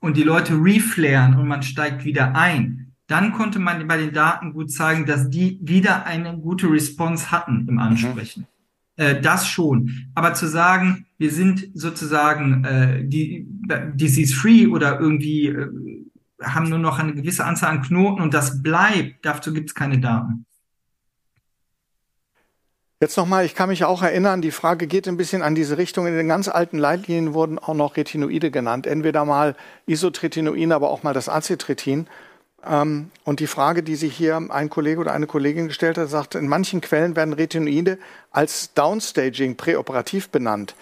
und die Leute reflaren und man steigt wieder ein, dann konnte man bei den Daten gut zeigen, dass die wieder eine gute Response hatten im Ansprechen. Mhm. Äh, das schon. Aber zu sagen, wir sind sozusagen äh, die, disease-free oder irgendwie äh, haben nur noch eine gewisse Anzahl an Knoten und das bleibt, dazu gibt es keine Daten. Jetzt nochmal, ich kann mich auch erinnern, die Frage geht ein bisschen an diese Richtung. In den ganz alten Leitlinien wurden auch noch Retinoide genannt. Entweder mal Isotretinoin, aber auch mal das Acetretin. Ähm, und die Frage, die sich hier ein Kollege oder eine Kollegin gestellt hat, sagt, in manchen Quellen werden Retinoide als Downstaging präoperativ benannt.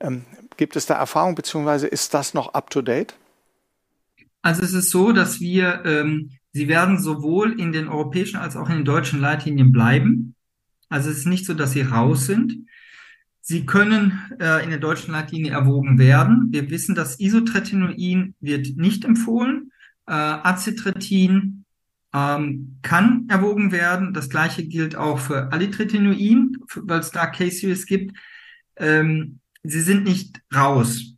Ähm, gibt es da Erfahrung, beziehungsweise ist das noch up-to-date? Also es ist so, dass wir, ähm, sie werden sowohl in den europäischen als auch in den deutschen Leitlinien bleiben. Also es ist nicht so, dass sie raus sind. Sie können äh, in der deutschen Leitlinie erwogen werden. Wir wissen, dass Isotretinoin wird nicht empfohlen. Äh, Acetretin ähm, kann erwogen werden. Das gleiche gilt auch für Alitretinoin, weil es da Case-Series gibt. Ähm, sie sind nicht raus.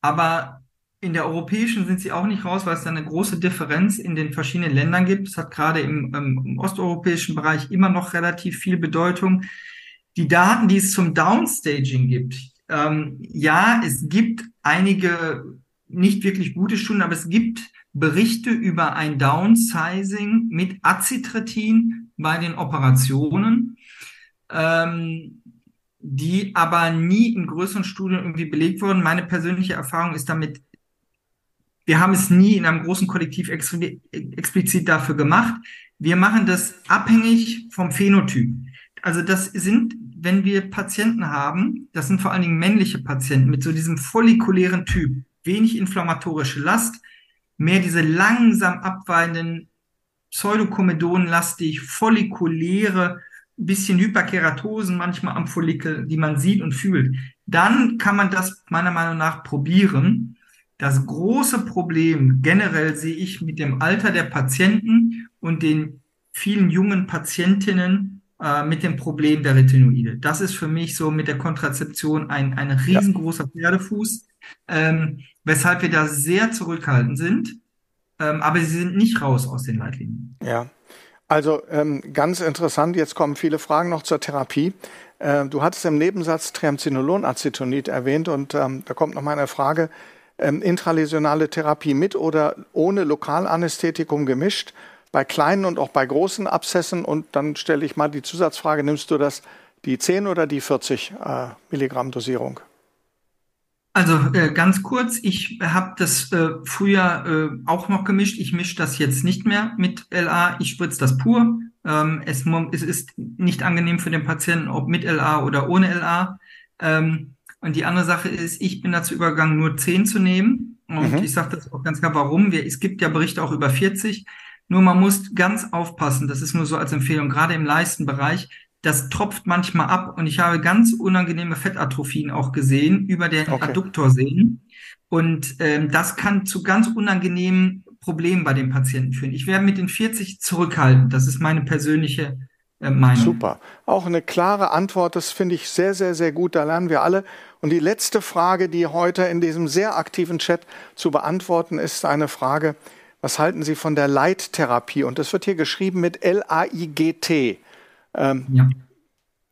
Aber in der europäischen sind sie auch nicht raus, weil es da eine große Differenz in den verschiedenen Ländern gibt. Es hat gerade im, im osteuropäischen Bereich immer noch relativ viel Bedeutung. Die Daten, die es zum Downstaging gibt, ähm, ja, es gibt einige nicht wirklich gute Stunden, aber es gibt Berichte über ein Downsizing mit Acitretin bei den Operationen, ähm, die aber nie in größeren Studien irgendwie belegt wurden. Meine persönliche Erfahrung ist damit, wir haben es nie in einem großen Kollektiv explizit dafür gemacht. Wir machen das abhängig vom Phänotyp. Also das sind, wenn wir Patienten haben, das sind vor allen Dingen männliche Patienten mit so diesem follikulären Typ, wenig inflammatorische Last, mehr diese langsam abweichenden Pseudokomedonenlastig, follikuläre, bisschen Hyperkeratosen manchmal am Follikel, die man sieht und fühlt. Dann kann man das meiner Meinung nach probieren. Das große Problem generell sehe ich mit dem Alter der Patienten und den vielen jungen Patientinnen äh, mit dem Problem der Retinoide. Das ist für mich so mit der Kontrazeption ein, ein riesengroßer Pferdefuß ähm, weshalb wir da sehr zurückhaltend sind. Ähm, aber sie sind nicht raus aus den Leitlinien. Ja. Also ähm, ganz interessant, jetzt kommen viele Fragen noch zur Therapie. Äh, du hattest im Nebensatz Triamcinolon-Acetonid erwähnt und ähm, da kommt noch mal eine Frage. Ähm, intraläsionale Therapie mit oder ohne Lokalanästhetikum gemischt, bei kleinen und auch bei großen Abszessen. Und dann stelle ich mal die Zusatzfrage, nimmst du das die 10 oder die 40 äh, Milligramm Dosierung? Also äh, ganz kurz, ich habe das äh, früher äh, auch noch gemischt. Ich mische das jetzt nicht mehr mit LA. Ich spritze das pur. Ähm, es, es, ist nicht angenehm für den Patienten, ob mit LA oder ohne LA. Ähm, und die andere Sache ist, ich bin dazu übergegangen, nur 10 zu nehmen. Und mhm. ich sage das auch ganz klar, warum. Wir, es gibt ja Berichte auch über 40. Nur man muss ganz aufpassen, das ist nur so als Empfehlung, gerade im Leistenbereich, das tropft manchmal ab und ich habe ganz unangenehme Fettatrophien auch gesehen über den okay. Adduktorsehnen. Und ähm, das kann zu ganz unangenehmen Problemen bei den Patienten führen. Ich werde mit den 40 zurückhalten. Das ist meine persönliche äh, Meinung. Super. Auch eine klare Antwort. Das finde ich sehr, sehr, sehr gut. Da lernen wir alle. Und die letzte Frage, die heute in diesem sehr aktiven Chat zu beantworten ist, eine Frage. Was halten Sie von der Leittherapie? Und das wird hier geschrieben mit L-A-I-G-T. Ähm, ja.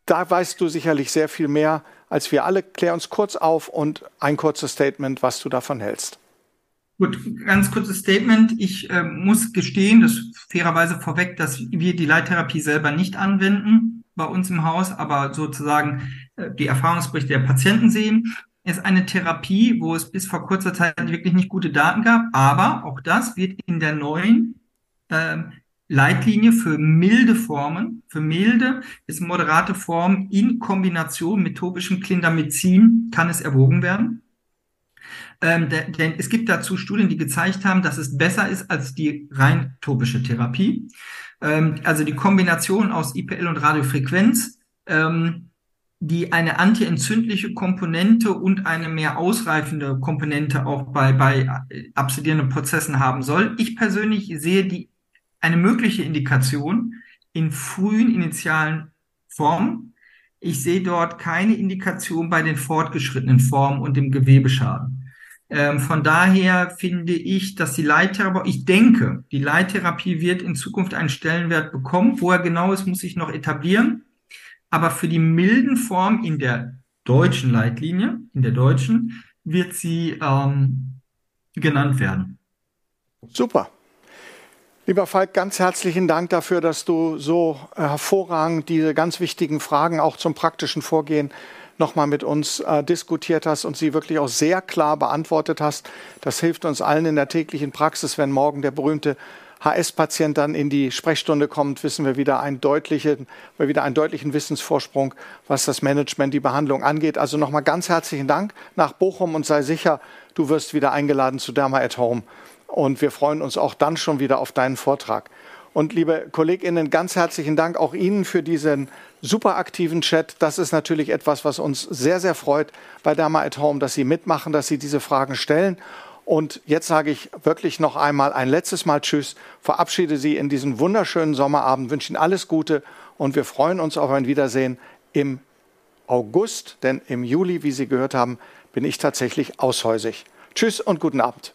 Da weißt du sicherlich sehr viel mehr als wir alle. Klär uns kurz auf und ein kurzes Statement, was du davon hältst. Gut, ganz kurzes Statement. Ich äh, muss gestehen, das fairerweise vorweg, dass wir die Leittherapie selber nicht anwenden bei uns im Haus, aber sozusagen äh, die Erfahrungsberichte der Patienten sehen. Ist eine Therapie, wo es bis vor kurzer Zeit wirklich nicht gute Daten gab, aber auch das wird in der neuen äh, Leitlinie für milde Formen, für milde bis moderate Formen in Kombination mit topischem Clindamycin kann es erwogen werden. Ähm, denn es gibt dazu Studien, die gezeigt haben, dass es besser ist als die rein topische Therapie. Ähm, also die Kombination aus IPL und Radiofrequenz, ähm, die eine antientzündliche Komponente und eine mehr ausreifende Komponente auch bei, bei absedierenden Prozessen haben soll. Ich persönlich sehe die eine mögliche Indikation in frühen initialen Formen. Ich sehe dort keine Indikation bei den fortgeschrittenen Formen und dem Gewebeschaden. Ähm, von daher finde ich, dass die Leittherapie, ich denke, die Leittherapie wird in Zukunft einen Stellenwert bekommen. Wo er genau ist, muss ich noch etablieren. Aber für die milden Formen in der deutschen Leitlinie, in der deutschen, wird sie ähm, genannt werden. Super. Lieber Falk, ganz herzlichen Dank dafür, dass du so hervorragend diese ganz wichtigen Fragen auch zum praktischen Vorgehen nochmal mit uns äh, diskutiert hast und sie wirklich auch sehr klar beantwortet hast. Das hilft uns allen in der täglichen Praxis, wenn morgen der berühmte HS-Patient dann in die Sprechstunde kommt, wissen wir wieder einen deutlichen, wieder einen deutlichen Wissensvorsprung, was das Management, die Behandlung angeht. Also nochmal ganz herzlichen Dank nach Bochum und sei sicher, du wirst wieder eingeladen zu Derma at Home. Und wir freuen uns auch dann schon wieder auf deinen Vortrag. Und liebe KollegInnen, ganz herzlichen Dank auch Ihnen für diesen super aktiven Chat. Das ist natürlich etwas, was uns sehr, sehr freut bei Dama at Home, dass Sie mitmachen, dass Sie diese Fragen stellen. Und jetzt sage ich wirklich noch einmal ein letztes Mal Tschüss, verabschiede Sie in diesen wunderschönen Sommerabend, wünsche Ihnen alles Gute und wir freuen uns auf ein Wiedersehen im August, denn im Juli, wie Sie gehört haben, bin ich tatsächlich aushäusig. Tschüss und guten Abend.